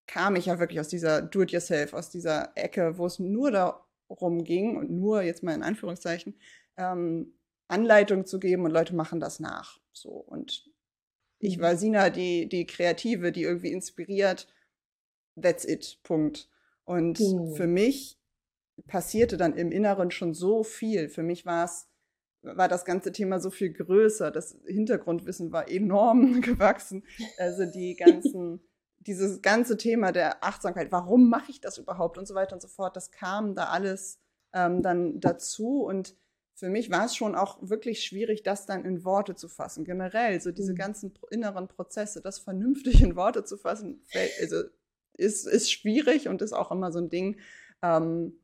kam ich ja wirklich aus dieser Do-it-yourself, aus dieser Ecke, wo es nur darum ging und nur jetzt mal in Anführungszeichen ähm, Anleitung zu geben und Leute machen das nach. So und ich war Sina, die, die Kreative, die irgendwie inspiriert. That's it. Punkt. Und mhm. für mich passierte dann im Inneren schon so viel. Für mich war es, war das ganze Thema so viel größer. Das Hintergrundwissen war enorm gewachsen. Also die ganzen, dieses ganze Thema der Achtsamkeit, warum mache ich das überhaupt und so weiter und so fort, das kam da alles ähm, dann dazu und für mich war es schon auch wirklich schwierig, das dann in Worte zu fassen. Generell, so diese mhm. ganzen inneren Prozesse, das vernünftig in Worte zu fassen, also ist, ist schwierig und ist auch immer so ein Ding. Ähm,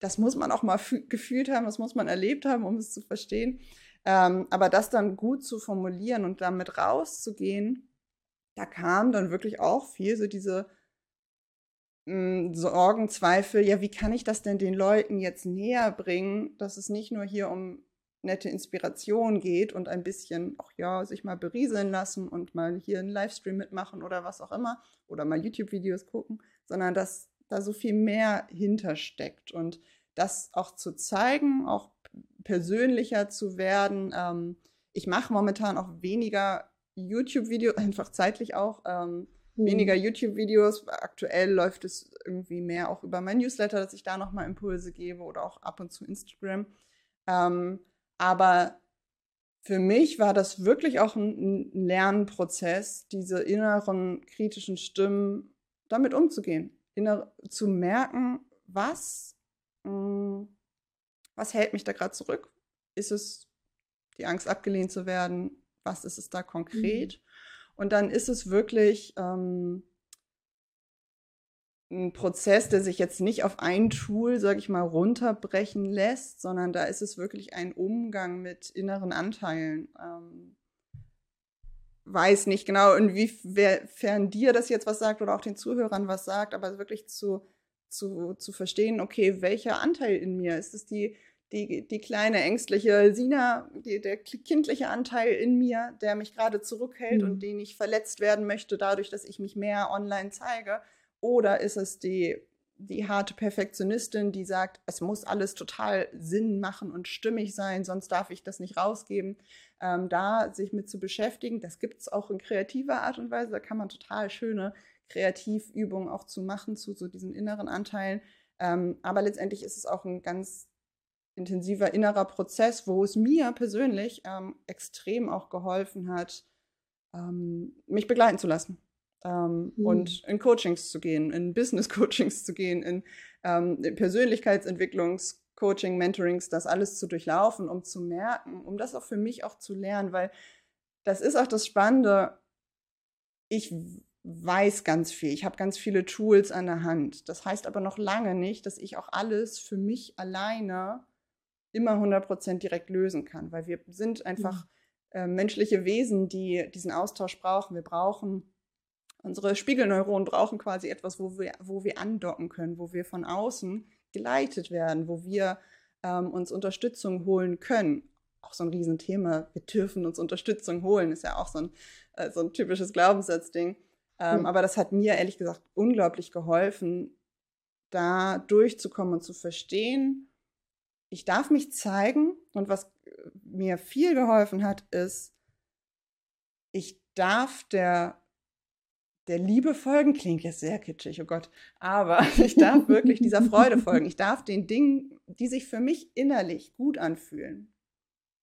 das muss man auch mal gefühlt haben, das muss man erlebt haben, um es zu verstehen. Ähm, aber das dann gut zu formulieren und damit rauszugehen, da kam dann wirklich auch viel so diese hm, Sorgen, Zweifel, ja, wie kann ich das denn den Leuten jetzt näher bringen, dass es nicht nur hier um nette Inspiration geht und ein bisschen, ach ja, sich mal berieseln lassen und mal hier einen Livestream mitmachen oder was auch immer oder mal YouTube-Videos gucken, sondern dass da so viel mehr hintersteckt und das auch zu zeigen, auch persönlicher zu werden. Ähm, ich mache momentan auch weniger YouTube-Videos, einfach zeitlich auch. Ähm, weniger mhm. YouTube-Videos. Aktuell läuft es irgendwie mehr auch über mein Newsletter, dass ich da nochmal Impulse gebe oder auch ab und zu Instagram. Ähm, aber für mich war das wirklich auch ein, ein Lernprozess, diese inneren kritischen Stimmen damit umzugehen, inner, zu merken, was, mh, mm, was hält mich da gerade zurück? Ist es die Angst, abgelehnt zu werden? Was ist es da konkret? Mhm. Und dann ist es wirklich ähm, ein Prozess, der sich jetzt nicht auf ein Tool, sage ich mal, runterbrechen lässt, sondern da ist es wirklich ein Umgang mit inneren Anteilen. Ähm, weiß nicht genau, inwiefern dir das jetzt was sagt oder auch den Zuhörern was sagt, aber wirklich zu, zu, zu verstehen, okay, welcher Anteil in mir? Ist es die die, die kleine ängstliche Sina, die, der kindliche Anteil in mir, der mich gerade zurückhält mhm. und den ich verletzt werden möchte, dadurch, dass ich mich mehr online zeige? Oder ist es die, die harte Perfektionistin, die sagt, es muss alles total Sinn machen und stimmig sein, sonst darf ich das nicht rausgeben? Ähm, da sich mit zu beschäftigen, das gibt es auch in kreativer Art und Weise, da kann man total schöne Kreativübungen auch zu machen, zu so diesen inneren Anteilen. Ähm, aber letztendlich ist es auch ein ganz intensiver innerer Prozess, wo es mir persönlich ähm, extrem auch geholfen hat, ähm, mich begleiten zu lassen. Ähm, mhm. Und in Coachings zu gehen, in Business-Coachings zu gehen, in, ähm, Persönlichkeitsentwicklungs-Coaching, Mentorings, das alles zu durchlaufen, um zu merken, um das auch für mich auch zu lernen, weil das ist auch das Spannende. Ich weiß ganz viel, ich habe ganz viele Tools an der Hand. Das heißt aber noch lange nicht, dass ich auch alles für mich alleine immer 100% direkt lösen kann, weil wir sind einfach mhm. äh, menschliche Wesen, die diesen Austausch brauchen. Wir brauchen, unsere Spiegelneuronen brauchen quasi etwas, wo wir, wo wir andocken können, wo wir von außen geleitet werden, wo wir ähm, uns Unterstützung holen können. Auch so ein Riesenthema. Wir dürfen uns Unterstützung holen, ist ja auch so ein, äh, so ein typisches Glaubenssatzding. Ähm, mhm. Aber das hat mir ehrlich gesagt unglaublich geholfen, da durchzukommen und zu verstehen, ich darf mich zeigen und was, mir viel geholfen hat, ist, ich darf der, der Liebe folgen, klingt jetzt sehr kitschig, oh Gott, aber ich darf wirklich dieser Freude folgen. Ich darf den Dingen, die sich für mich innerlich gut anfühlen,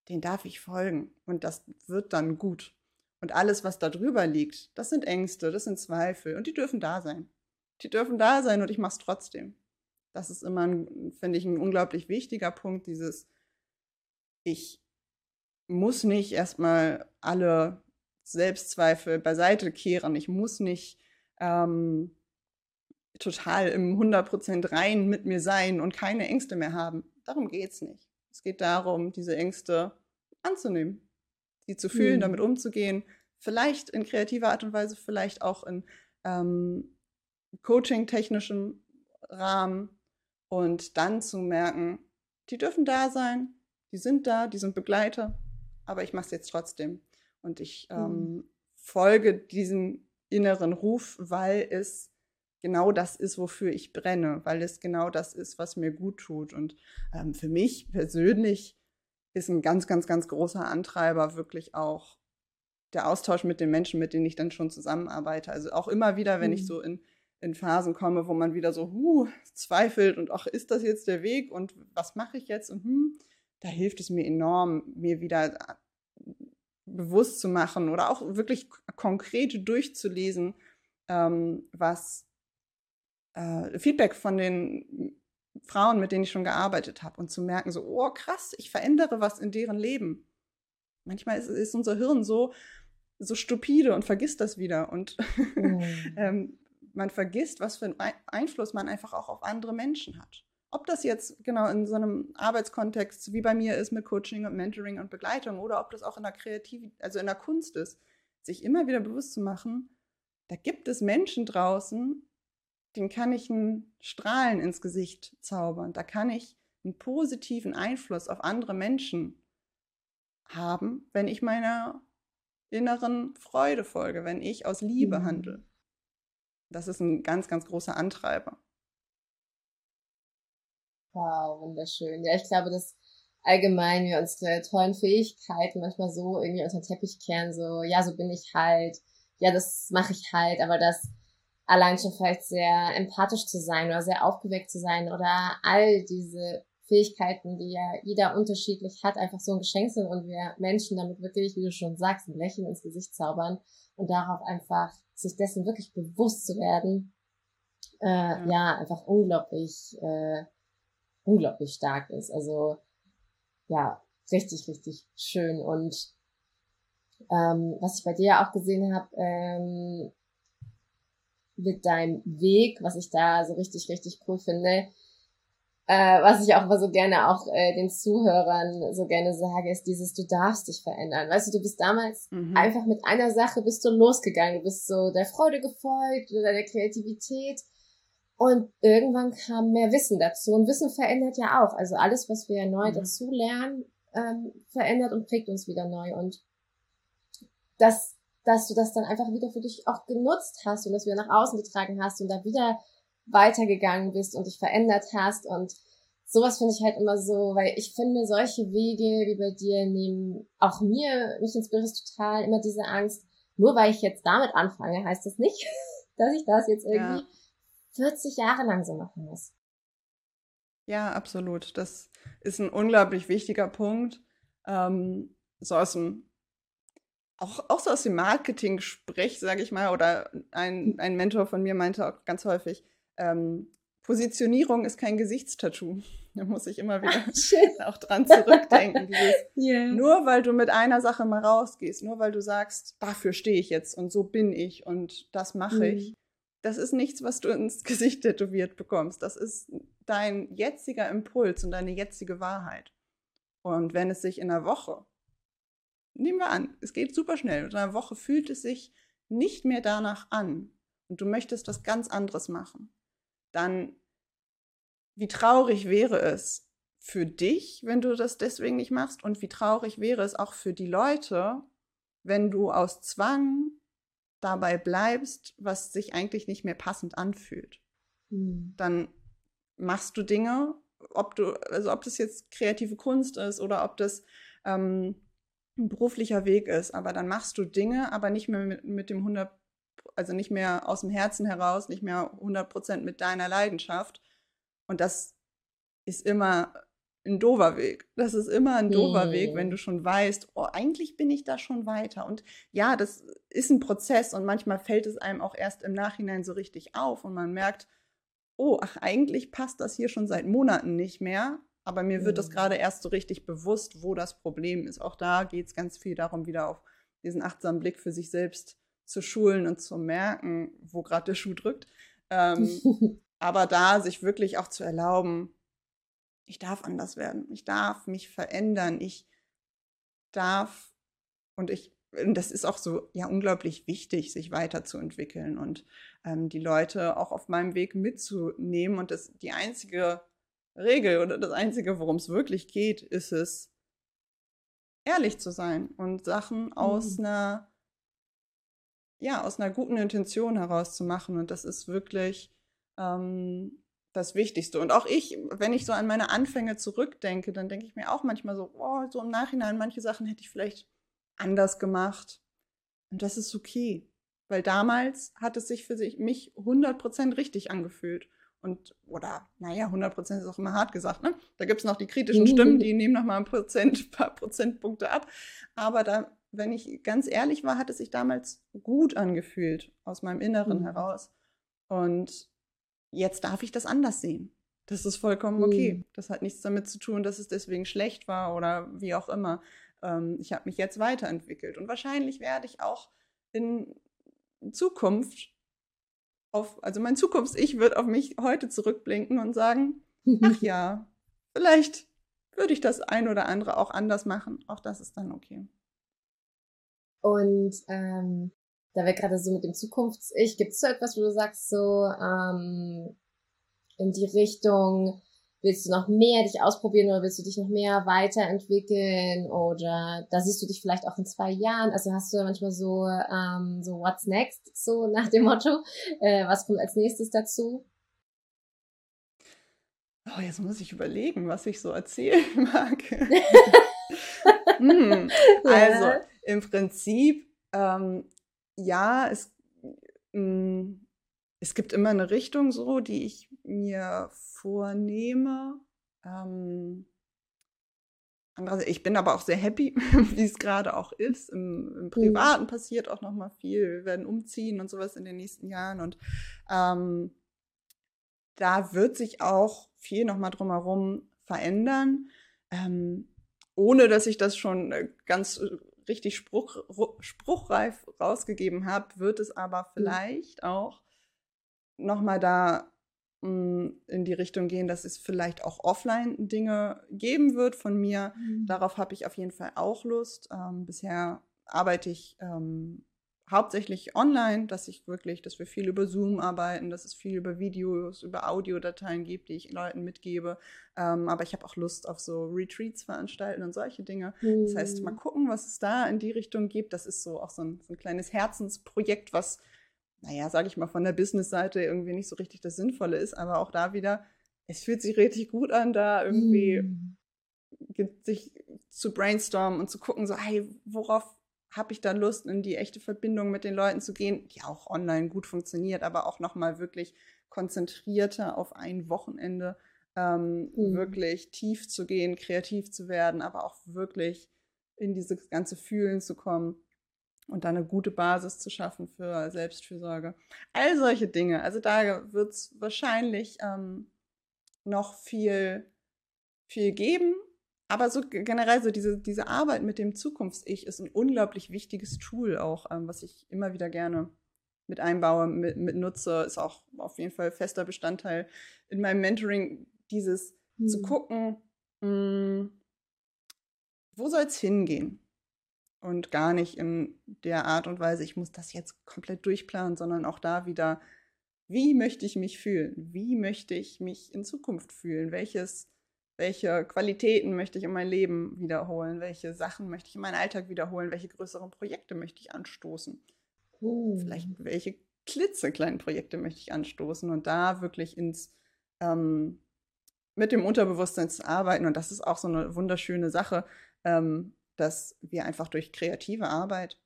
den darf ich folgen und das wird dann gut. Und alles, was da drüber liegt, das sind Ängste, das sind Zweifel und die dürfen da sein. Die dürfen da sein und ich mache es trotzdem. Das ist immer, finde ich, ein unglaublich wichtiger Punkt, dieses, ich muss nicht erstmal alle Selbstzweifel beiseite kehren. Ich muss nicht ähm, total im 100% rein mit mir sein und keine Ängste mehr haben. Darum geht es nicht. Es geht darum, diese Ängste anzunehmen, sie zu fühlen, mhm. damit umzugehen. Vielleicht in kreativer Art und Weise, vielleicht auch in ähm, coaching-technischem Rahmen. Und dann zu merken, die dürfen da sein, die sind da, die sind Begleiter, aber ich mache es jetzt trotzdem. Und ich mhm. ähm, folge diesem inneren Ruf, weil es genau das ist, wofür ich brenne, weil es genau das ist, was mir gut tut. Und ähm, für mich persönlich ist ein ganz, ganz, ganz großer Antreiber wirklich auch der Austausch mit den Menschen, mit denen ich dann schon zusammenarbeite. Also auch immer wieder, wenn mhm. ich so in, in Phasen komme, wo man wieder so huh, zweifelt und ach, ist das jetzt der Weg und was mache ich jetzt? Und hm, da hilft es mir enorm, mir wieder äh, bewusst zu machen oder auch wirklich konkret durchzulesen, ähm, was äh, Feedback von den Frauen, mit denen ich schon gearbeitet habe und zu merken, so, oh krass, ich verändere was in deren Leben. Manchmal ist, ist unser Hirn so, so stupide und vergisst das wieder. Und mhm. ähm, man vergisst, was für einen Einfluss man einfach auch auf andere Menschen hat. Ob das jetzt genau in so einem Arbeitskontext wie bei mir ist mit Coaching und Mentoring und Begleitung oder ob das auch in der Kreativität, also in der Kunst ist, sich immer wieder bewusst zu machen, da gibt es Menschen draußen, den kann ich einen Strahlen ins Gesicht zaubern. Da kann ich einen positiven Einfluss auf andere Menschen haben, wenn ich meiner inneren Freude folge, wenn ich aus Liebe mhm. handle. Das ist ein ganz, ganz großer Antreiber. Wow, wunderschön. Ja, ich glaube, dass allgemein wir unsere tollen Fähigkeiten manchmal so irgendwie unter den Teppich kehren, so, ja, so bin ich halt, ja, das mache ich halt, aber das allein schon vielleicht sehr empathisch zu sein oder sehr aufgeweckt zu sein oder all diese Fähigkeiten, die ja jeder unterschiedlich hat, einfach so ein Geschenk sind und wir Menschen damit wirklich, wie du schon sagst, ein Lächeln ins Gesicht zaubern und darauf einfach sich dessen wirklich bewusst zu werden, äh, ja. ja, einfach unglaublich, äh, unglaublich stark ist. Also ja, richtig, richtig schön. Und ähm, was ich bei dir auch gesehen habe, ähm, mit deinem Weg, was ich da so richtig, richtig cool finde. Äh, was ich auch immer so gerne auch äh, den Zuhörern so gerne sage, ist dieses, du darfst dich verändern. Weißt du, du bist damals mhm. einfach mit einer Sache bist du losgegangen. Du bist so der Freude gefolgt oder der Kreativität. Und irgendwann kam mehr Wissen dazu. Und Wissen verändert ja auch. Also alles, was wir neu mhm. dazu lernen, ähm, verändert und prägt uns wieder neu. Und das dass du das dann einfach wieder für dich auch genutzt hast und das wieder nach außen getragen hast und da wieder weitergegangen bist und dich verändert hast und sowas finde ich halt immer so, weil ich finde, solche Wege wie bei dir nehmen auch mir, mich inspiriert total immer diese Angst, nur weil ich jetzt damit anfange, heißt das nicht, dass ich das jetzt irgendwie ja. 40 Jahre lang so machen muss. Ja, absolut. Das ist ein unglaublich wichtiger Punkt. Ähm, so aus dem auch, auch so aus dem Marketing-Sprech, sage ich mal, oder ein, ein Mentor von mir meinte auch ganz häufig, ähm, Positionierung ist kein Gesichtstattoo. Da muss ich immer wieder Ach, auch dran zurückdenken. Dieses, yeah. Nur weil du mit einer Sache mal rausgehst, nur weil du sagst, dafür stehe ich jetzt und so bin ich und das mache mhm. ich, das ist nichts, was du ins Gesicht tätowiert bekommst. Das ist dein jetziger Impuls und deine jetzige Wahrheit. Und wenn es sich in einer Woche nehmen wir an, es geht super schnell. In einer Woche fühlt es sich nicht mehr danach an und du möchtest was ganz anderes machen, dann wie traurig wäre es für dich, wenn du das deswegen nicht machst und wie traurig wäre es auch für die Leute, wenn du aus Zwang dabei bleibst, was sich eigentlich nicht mehr passend anfühlt. Mhm. Dann machst du Dinge, ob du, also ob das jetzt kreative Kunst ist oder ob das ähm, ein beruflicher Weg ist, aber dann machst du Dinge, aber nicht mehr mit, mit dem 100, also nicht mehr aus dem Herzen heraus, nicht mehr 100 Prozent mit deiner Leidenschaft. Und das ist immer ein dover Weg. Das ist immer ein dover mhm. Weg, wenn du schon weißt, oh, eigentlich bin ich da schon weiter. Und ja, das ist ein Prozess und manchmal fällt es einem auch erst im Nachhinein so richtig auf und man merkt, oh, ach, eigentlich passt das hier schon seit Monaten nicht mehr. Aber mir mhm. wird das mhm. gerade erst so richtig bewusst, wo das Problem ist. Auch da geht es ganz viel darum, wieder auf diesen achtsamen Blick für sich selbst zu schulen und zu merken, wo gerade der Schuh drückt. Ähm, aber da sich wirklich auch zu erlauben, ich darf anders werden, ich darf mich verändern, ich darf und ich, und das ist auch so ja unglaublich wichtig, sich weiterzuentwickeln und ähm, die Leute auch auf meinem Weg mitzunehmen. Und das die einzige Regel oder das Einzige, worum es wirklich geht, ist es, ehrlich zu sein und Sachen aus mhm. einer, ja, aus einer guten Intention heraus zu machen. Und das ist wirklich ähm, das Wichtigste. Und auch ich, wenn ich so an meine Anfänge zurückdenke, dann denke ich mir auch manchmal so, oh, so im Nachhinein, manche Sachen hätte ich vielleicht anders gemacht. Und das ist okay. Weil damals hat es sich für sich, mich 100% richtig angefühlt. Und, oder, naja, 100% ist auch immer hart gesagt, ne? Da gibt es noch die kritischen Stimmen, die nehmen noch mal ein Prozent, paar Prozentpunkte ab. Aber da, wenn ich ganz ehrlich war, hat es sich damals gut angefühlt, aus meinem Inneren mhm. heraus. Und jetzt darf ich das anders sehen. Das ist vollkommen okay. Mhm. Das hat nichts damit zu tun, dass es deswegen schlecht war oder wie auch immer. Ähm, ich habe mich jetzt weiterentwickelt. Und wahrscheinlich werde ich auch in Zukunft auf, also mein Zukunfts-Ich wird auf mich heute zurückblinken und sagen, ach ja, vielleicht würde ich das ein oder andere auch anders machen. Auch das ist dann okay. Und ähm, da wir gerade so mit dem Zukunfts-Ich, gibt es so etwas, wo du sagst, so ähm, in die Richtung, willst du noch mehr dich ausprobieren oder willst du dich noch mehr weiterentwickeln oder da siehst du dich vielleicht auch in zwei Jahren. Also hast du manchmal so, ähm, so what's next, so nach dem Motto. Äh, was kommt als nächstes dazu? Oh, jetzt muss ich überlegen, was ich so erzählen mag. hm, also im Prinzip, ähm, ja, es, mh, mm, es gibt immer eine Richtung so, die ich mir vornehme. Ähm, ich bin aber auch sehr happy, wie es gerade auch ist. Im, im mhm. Privaten passiert auch noch mal viel. Wir werden umziehen und sowas in den nächsten Jahren und ähm, da wird sich auch viel noch mal drumherum verändern, ähm, ohne dass ich das schon äh, ganz äh, richtig spruch, spruchreif rausgegeben habe, wird es aber mhm. vielleicht mhm. auch noch mal da hm, in die Richtung gehen, dass es vielleicht auch offline Dinge geben wird von mir. Mhm. Darauf habe ich auf jeden Fall auch Lust. Ähm, bisher arbeite ich ähm, hauptsächlich online, dass ich wirklich, dass wir viel über Zoom arbeiten, dass es viel über Videos, über Audiodateien gibt, die ich Leuten mitgebe. Ähm, aber ich habe auch Lust auf so Retreats veranstalten und solche Dinge. Mhm. Das heißt, mal mhm. gucken, was es da in die Richtung gibt. Das ist so auch so ein, so ein kleines Herzensprojekt, was naja, sage ich mal, von der Business-Seite irgendwie nicht so richtig das Sinnvolle ist, aber auch da wieder, es fühlt sich richtig gut an, da irgendwie mm. sich zu brainstormen und zu gucken, so, hey, worauf habe ich da Lust, in die echte Verbindung mit den Leuten zu gehen, die auch online gut funktioniert, aber auch nochmal wirklich konzentrierter auf ein Wochenende ähm, mm. wirklich tief zu gehen, kreativ zu werden, aber auch wirklich in dieses ganze Fühlen zu kommen und dann eine gute Basis zu schaffen für Selbstfürsorge. All solche Dinge. Also da wird es wahrscheinlich ähm, noch viel, viel geben. Aber so generell so diese, diese Arbeit mit dem Zukunfts-Ich ist ein unglaublich wichtiges Tool auch, ähm, was ich immer wieder gerne mit einbaue, mit, mit nutze, ist auch auf jeden Fall fester Bestandteil in meinem Mentoring, dieses mhm. zu gucken, mh, hm, wo soll es hingehen? und gar nicht in der Art und Weise, ich muss das jetzt komplett durchplanen, sondern auch da wieder, wie möchte ich mich fühlen? Wie möchte ich mich in Zukunft fühlen? Welches, welche Qualitäten möchte ich in mein Leben wiederholen? Welche Sachen möchte ich in meinen Alltag wiederholen? Welche größeren Projekte möchte ich anstoßen? Uh. Vielleicht welche klitzekleinen Projekte möchte ich anstoßen und da wirklich ins, ähm, mit dem Unterbewusstsein zu arbeiten. Und das ist auch so eine wunderschöne Sache, ähm, dass wir einfach durch kreative Arbeit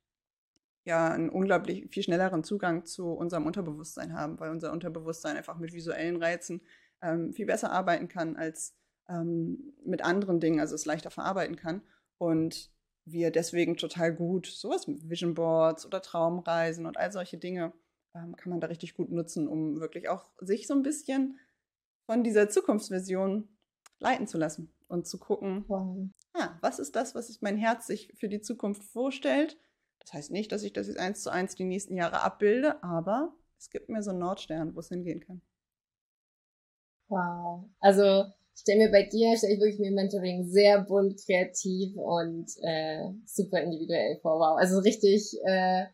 ja einen unglaublich viel schnelleren Zugang zu unserem Unterbewusstsein haben, weil unser Unterbewusstsein einfach mit visuellen Reizen ähm, viel besser arbeiten kann als ähm, mit anderen Dingen, also es leichter verarbeiten kann. Und wir deswegen total gut sowas mit Vision Boards oder Traumreisen und all solche Dinge ähm, kann man da richtig gut nutzen, um wirklich auch sich so ein bisschen von dieser Zukunftsvision leiten zu lassen und zu gucken, wow. ah, was ist das, was mein Herz sich für die Zukunft vorstellt. Das heißt nicht, dass ich das jetzt eins zu eins die nächsten Jahre abbilde, aber es gibt mir so einen Nordstern, wo es hingehen kann. Wow. Also stelle mir bei dir, stelle ich wirklich mir Mentoring sehr bunt, kreativ und äh, super individuell vor. Wow. Also richtig äh,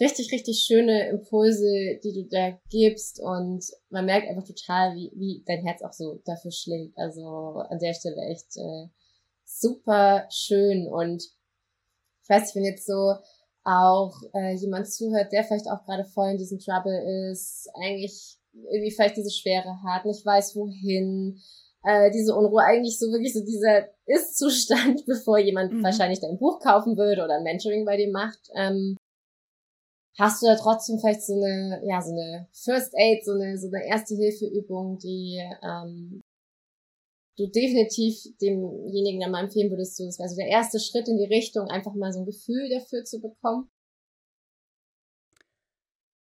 richtig, richtig schöne Impulse, die du da gibst und man merkt einfach total, wie, wie dein Herz auch so dafür schlägt. Also an der Stelle echt äh, super schön und ich weiß nicht, wenn jetzt so auch äh, jemand zuhört, der vielleicht auch gerade voll in diesem Trouble ist, eigentlich irgendwie vielleicht diese Schwere hat, nicht weiß wohin, äh, diese Unruhe, eigentlich so wirklich so dieser Ist-Zustand, bevor jemand mhm. wahrscheinlich dein Buch kaufen würde oder ein Mentoring bei dir macht. Ähm, hast du da trotzdem vielleicht so eine, ja, so eine First Aid, so eine, so eine Erste-Hilfe-Übung, die ähm, du definitiv demjenigen dann mal empfehlen würdest, du, das wäre so der erste Schritt in die Richtung, einfach mal so ein Gefühl dafür zu bekommen?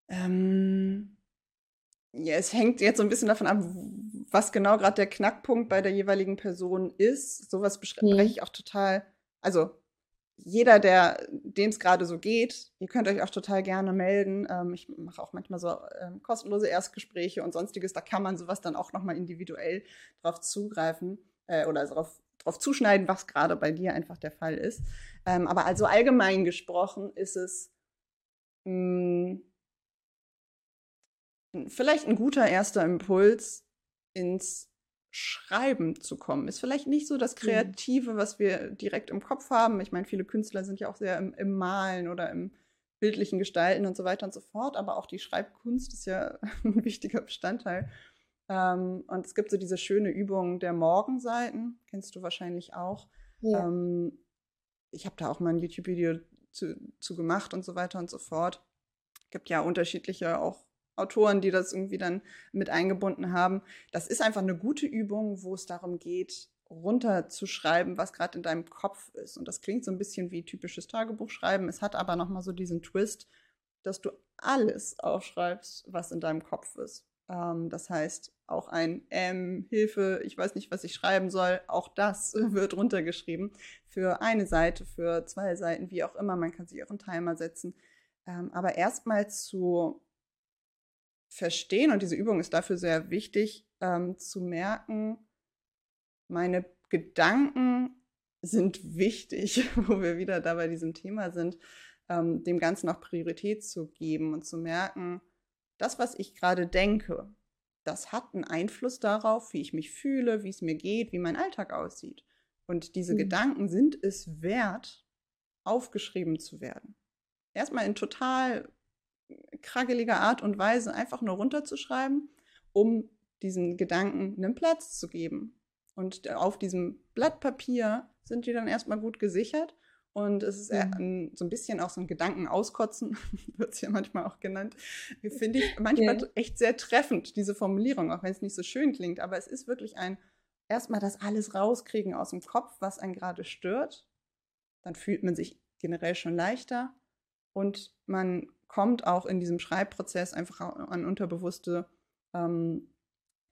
Ähm, ja, es hängt jetzt so ein bisschen davon ab, was genau gerade der Knackpunkt bei der jeweiligen Person ist. Sowas bespreche hm. ich auch total. Also jeder, der dem es gerade so geht, ihr könnt euch auch total gerne melden. Ähm, ich mache auch manchmal so ähm, kostenlose Erstgespräche und sonstiges. Da kann man sowas dann auch nochmal individuell drauf zugreifen äh, oder drauf, drauf zuschneiden, was gerade bei dir einfach der Fall ist. Ähm, aber also allgemein gesprochen ist es mh, hm, vielleicht ein guter erster Impuls ins Schreiben zu kommen. Ist vielleicht nicht so das mhm. Kreative, was wir direkt im Kopf haben. Ich meine, viele Künstler sind ja auch sehr im, im, Malen oder im bildlichen Gestalten und so weiter und so fort, aber auch die Schreibkunst ist ja ein wichtiger Bestandteil. Ähm, und es gibt so diese schöne Übung der Morgenseiten, kennst du wahrscheinlich auch. Ja. Ähm, ich habe da auch mal ein YouTube-Video zu, zu gemacht und so weiter und so fort. Es gibt ja unterschiedliche auch Autoren, die das irgendwie dann mit eingebunden haben. Das ist einfach eine gute Übung, wo es darum geht, runterzuschreiben, was gerade in deinem Kopf ist. Und das klingt so ein bisschen wie typisches Tagebuchschreiben. Es hat aber nochmal so diesen Twist, dass du alles aufschreibst, was in deinem Kopf ist. Ähm, das heißt, auch ein ähm, Hilfe, ich weiß nicht, was ich schreiben soll, auch das wird runtergeschrieben. Für eine Seite, für zwei Seiten, wie auch immer. Man kann sich auch einen Timer setzen. Ähm, aber erstmal zu verstehen, und diese Übung ist dafür sehr wichtig, ähm, zu merken, meine Gedanken sind wichtig, wo wir wieder da bei diesem Thema sind, ähm, dem Ganzen auch Priorität zu geben und zu merken, das, was ich gerade denke, das hat einen Einfluss darauf, wie ich mich fühle, wie es mir geht, wie mein Alltag aussieht. Und diese mhm. Gedanken sind es wert, aufgeschrieben zu werden. Erstmal in total kraggeliger Art und Weise einfach nur runterzuschreiben, um diesen Gedanken einen Platz zu geben. Und auf diesem Blatt Papier sind die dann erstmal gut gesichert. Und es ist mhm. so ein bisschen auch so ein Gedanken auskotzen, wird es ja manchmal auch genannt. Finde ich manchmal yeah. echt sehr treffend, diese Formulierung, auch wenn es nicht so schön klingt. Aber es ist wirklich ein, erstmal das alles rauskriegen aus dem Kopf, was einen gerade stört. Dann fühlt man sich generell schon leichter. Und man kommt auch in diesem Schreibprozess einfach an unterbewusste ähm,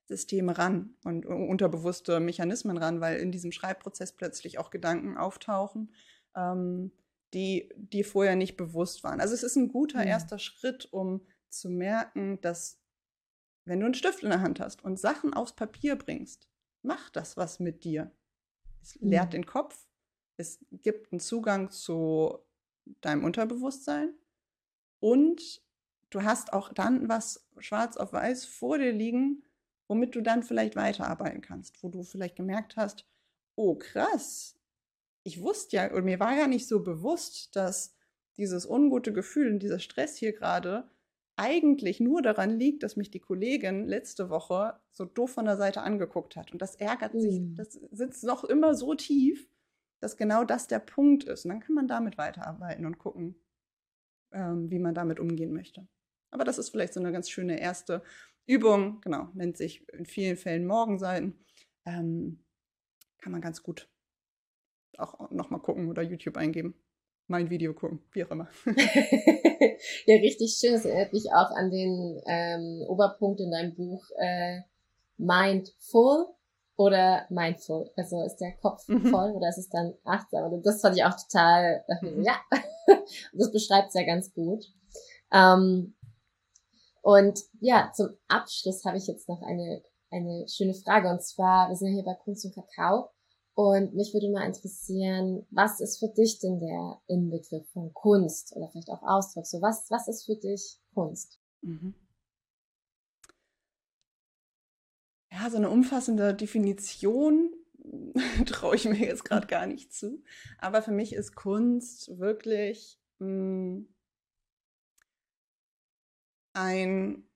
Systeme ran und unterbewusste Mechanismen ran, weil in diesem Schreibprozess plötzlich auch Gedanken auftauchen, ähm, die, die vorher nicht bewusst waren. Also es ist ein guter mhm. erster Schritt, um zu merken, dass wenn du einen Stift in der Hand hast und Sachen aufs Papier bringst, macht das was mit dir. Es leert mhm. den Kopf, es gibt einen Zugang zu deinem Unterbewusstsein und du hast auch dann was schwarz auf weiß vor dir liegen, womit du dann vielleicht weiterarbeiten kannst, wo du vielleicht gemerkt hast, oh krass, ich wusste ja, oder mir war ja nicht so bewusst, dass dieses ungute Gefühl und dieser Stress hier gerade eigentlich nur daran liegt, dass mich die Kollegin letzte Woche so doof von der Seite angeguckt hat. Und das ärgert mhm. sich, das sitzt noch immer so tief, dass genau das der Punkt ist. Und dann kann man damit weiterarbeiten und gucken, ähm, wie man damit umgehen möchte. Aber das ist vielleicht so eine ganz schöne erste Übung, genau, nennt sich in vielen Fällen Morgenseiten. Ähm, kann man ganz gut auch nochmal gucken oder YouTube eingeben. Mein Video gucken, wie auch immer. ja, richtig schön. Das erinnert mich auch an den ähm, Oberpunkt in deinem Buch äh, Mindful oder Mindful. Also ist der Kopf mhm. voll oder ist es dann achtsam? Und das fand ich auch total, mhm. ja, das beschreibt es ja ganz gut. Ähm, und ja, zum Abschluss habe ich jetzt noch eine, eine schöne Frage. Und zwar, wir sind ja hier bei Kunst und Kakao. Und mich würde mal interessieren, was ist für dich denn der Inbegriff von Kunst oder vielleicht auch Ausdruck? So, was, was ist für dich Kunst? Mhm. Ja, so eine umfassende Definition traue ich mir jetzt gerade gar nicht zu. Aber für mich ist Kunst wirklich mh, hm, ein,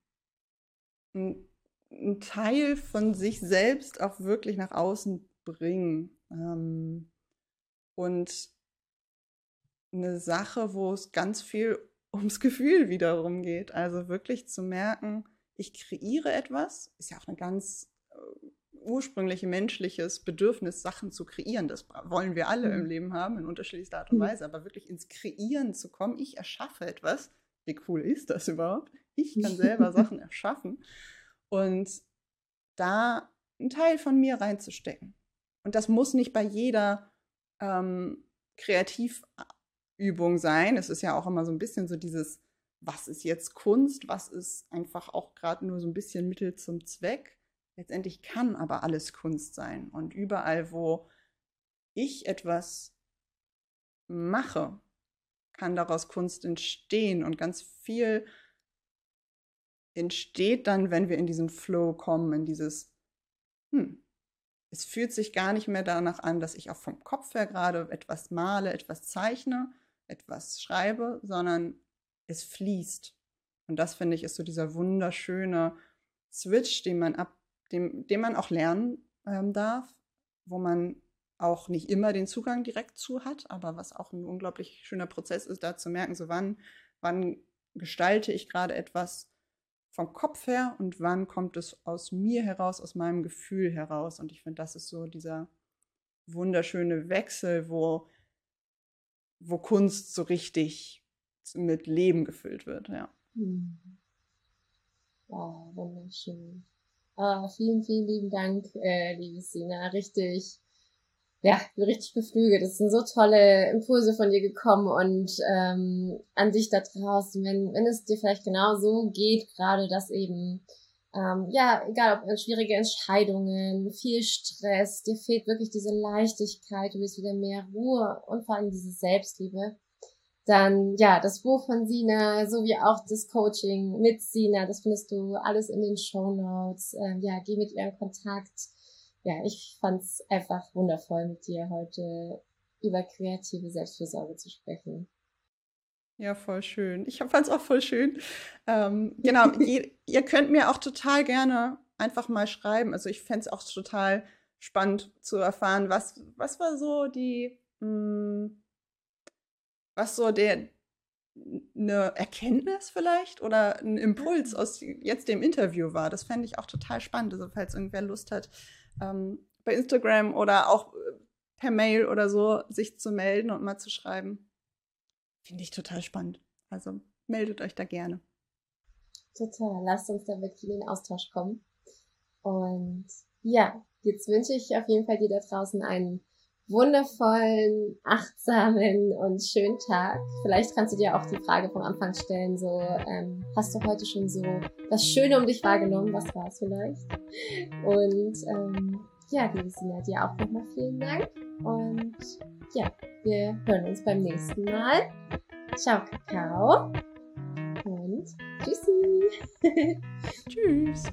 ein, Teil von sich selbst auch wirklich nach außen bringen. Ähm, und eine Sache, wo es ganz viel ums Gefühl wiederum geht. Also wirklich zu merken, ich kreiere etwas, ist ja auch ein ganz äh, ursprüngliche menschliches Bedürfnis, Sachen zu kreieren. Das wollen wir alle mhm. im Leben haben, in unterschiedlichster Art und mhm. Weise. Aber wirklich ins Kreieren zu kommen, ich erschaffe etwas. Wie cool ist das überhaupt? Ich kann selber Sachen erschaffen. Und da einen Teil von mir reinzustecken. Und das muss nicht bei jeder ähm, Kreativübung sein. Es ist ja auch immer so ein bisschen so dieses, was ist jetzt Kunst, was ist einfach auch gerade nur so ein bisschen Mittel zum Zweck. Letztendlich kann aber alles Kunst sein. Und überall, wo ich etwas mache, kann daraus Kunst entstehen. Und ganz viel entsteht dann, wenn wir in diesen Flow kommen, in dieses, hm, es fühlt sich gar nicht mehr danach an, dass ich auch vom Kopf her gerade etwas male, etwas zeichne, etwas schreibe, sondern es fließt. Und das finde ich ist so dieser wunderschöne Switch, den man ab, dem, den man auch lernen ähm, darf, wo man auch nicht immer den Zugang direkt zu hat, aber was auch ein unglaublich schöner Prozess ist, da zu merken, so wann, wann gestalte ich gerade etwas vom Kopf her und wann kommt es aus mir heraus, aus meinem Gefühl heraus. Und ich finde, das ist so dieser wunderschöne Wechsel, wo, wo Kunst so richtig mit Leben gefüllt wird, ja. Hm. Wow, wunderschön. Ah, vielen, vielen lieben Dank, äh, liebe Sina. Richtig ja, richtig beflügelt. Es sind so tolle Impulse von dir gekommen und ähm, an dich da draußen, wenn, wenn es dir vielleicht genau so geht, gerade dass eben, ähm, ja, egal ob schwierige Entscheidungen, viel Stress, dir fehlt wirklich diese Leichtigkeit, du willst wieder mehr Ruhe und vor allem diese Selbstliebe, dann ja, das Buch von Sina sowie auch das Coaching mit Sina, das findest du alles in den Show Notes. Ähm, ja, geh mit ihr in Kontakt ja, ich fand's einfach wundervoll, mit dir heute über kreative Selbstfürsorge zu sprechen. Ja, voll schön. Ich fand es auch voll schön. Ähm, genau, ihr, ihr, könnt mir auch total gerne einfach mal schreiben. Also ich fände es auch total spannend zu erfahren, was, was war so die, mh, hm, was so der, eine Erkenntnis vielleicht oder ein Impuls aus jetzt dem Interview war. Das fände ich auch total spannend. Also falls irgendwer Lust hat, ähm, bei Instagram oder auch äh, per Mail oder so sich zu melden und mal zu schreiben. Finde ich total spannend. Also meldet euch da gerne. Total. Lasst uns da wirklich in den Austausch kommen. Und ja, jetzt wünsche ich auf jeden Fall dir da draußen einen wundervollen, achtsamen und schönen Tag. Vielleicht kannst du dir auch die Frage vom Anfang stellen, so, ähm, hast du heute schon so das Schöne um dich wahrgenommen? Was war es vielleicht? Und ähm, ja, liebe Sina, dir auch nochmal vielen Dank. Und ja, wir hören uns beim nächsten Mal. Ciao, Kakao. Und tschüssi. Tschüss.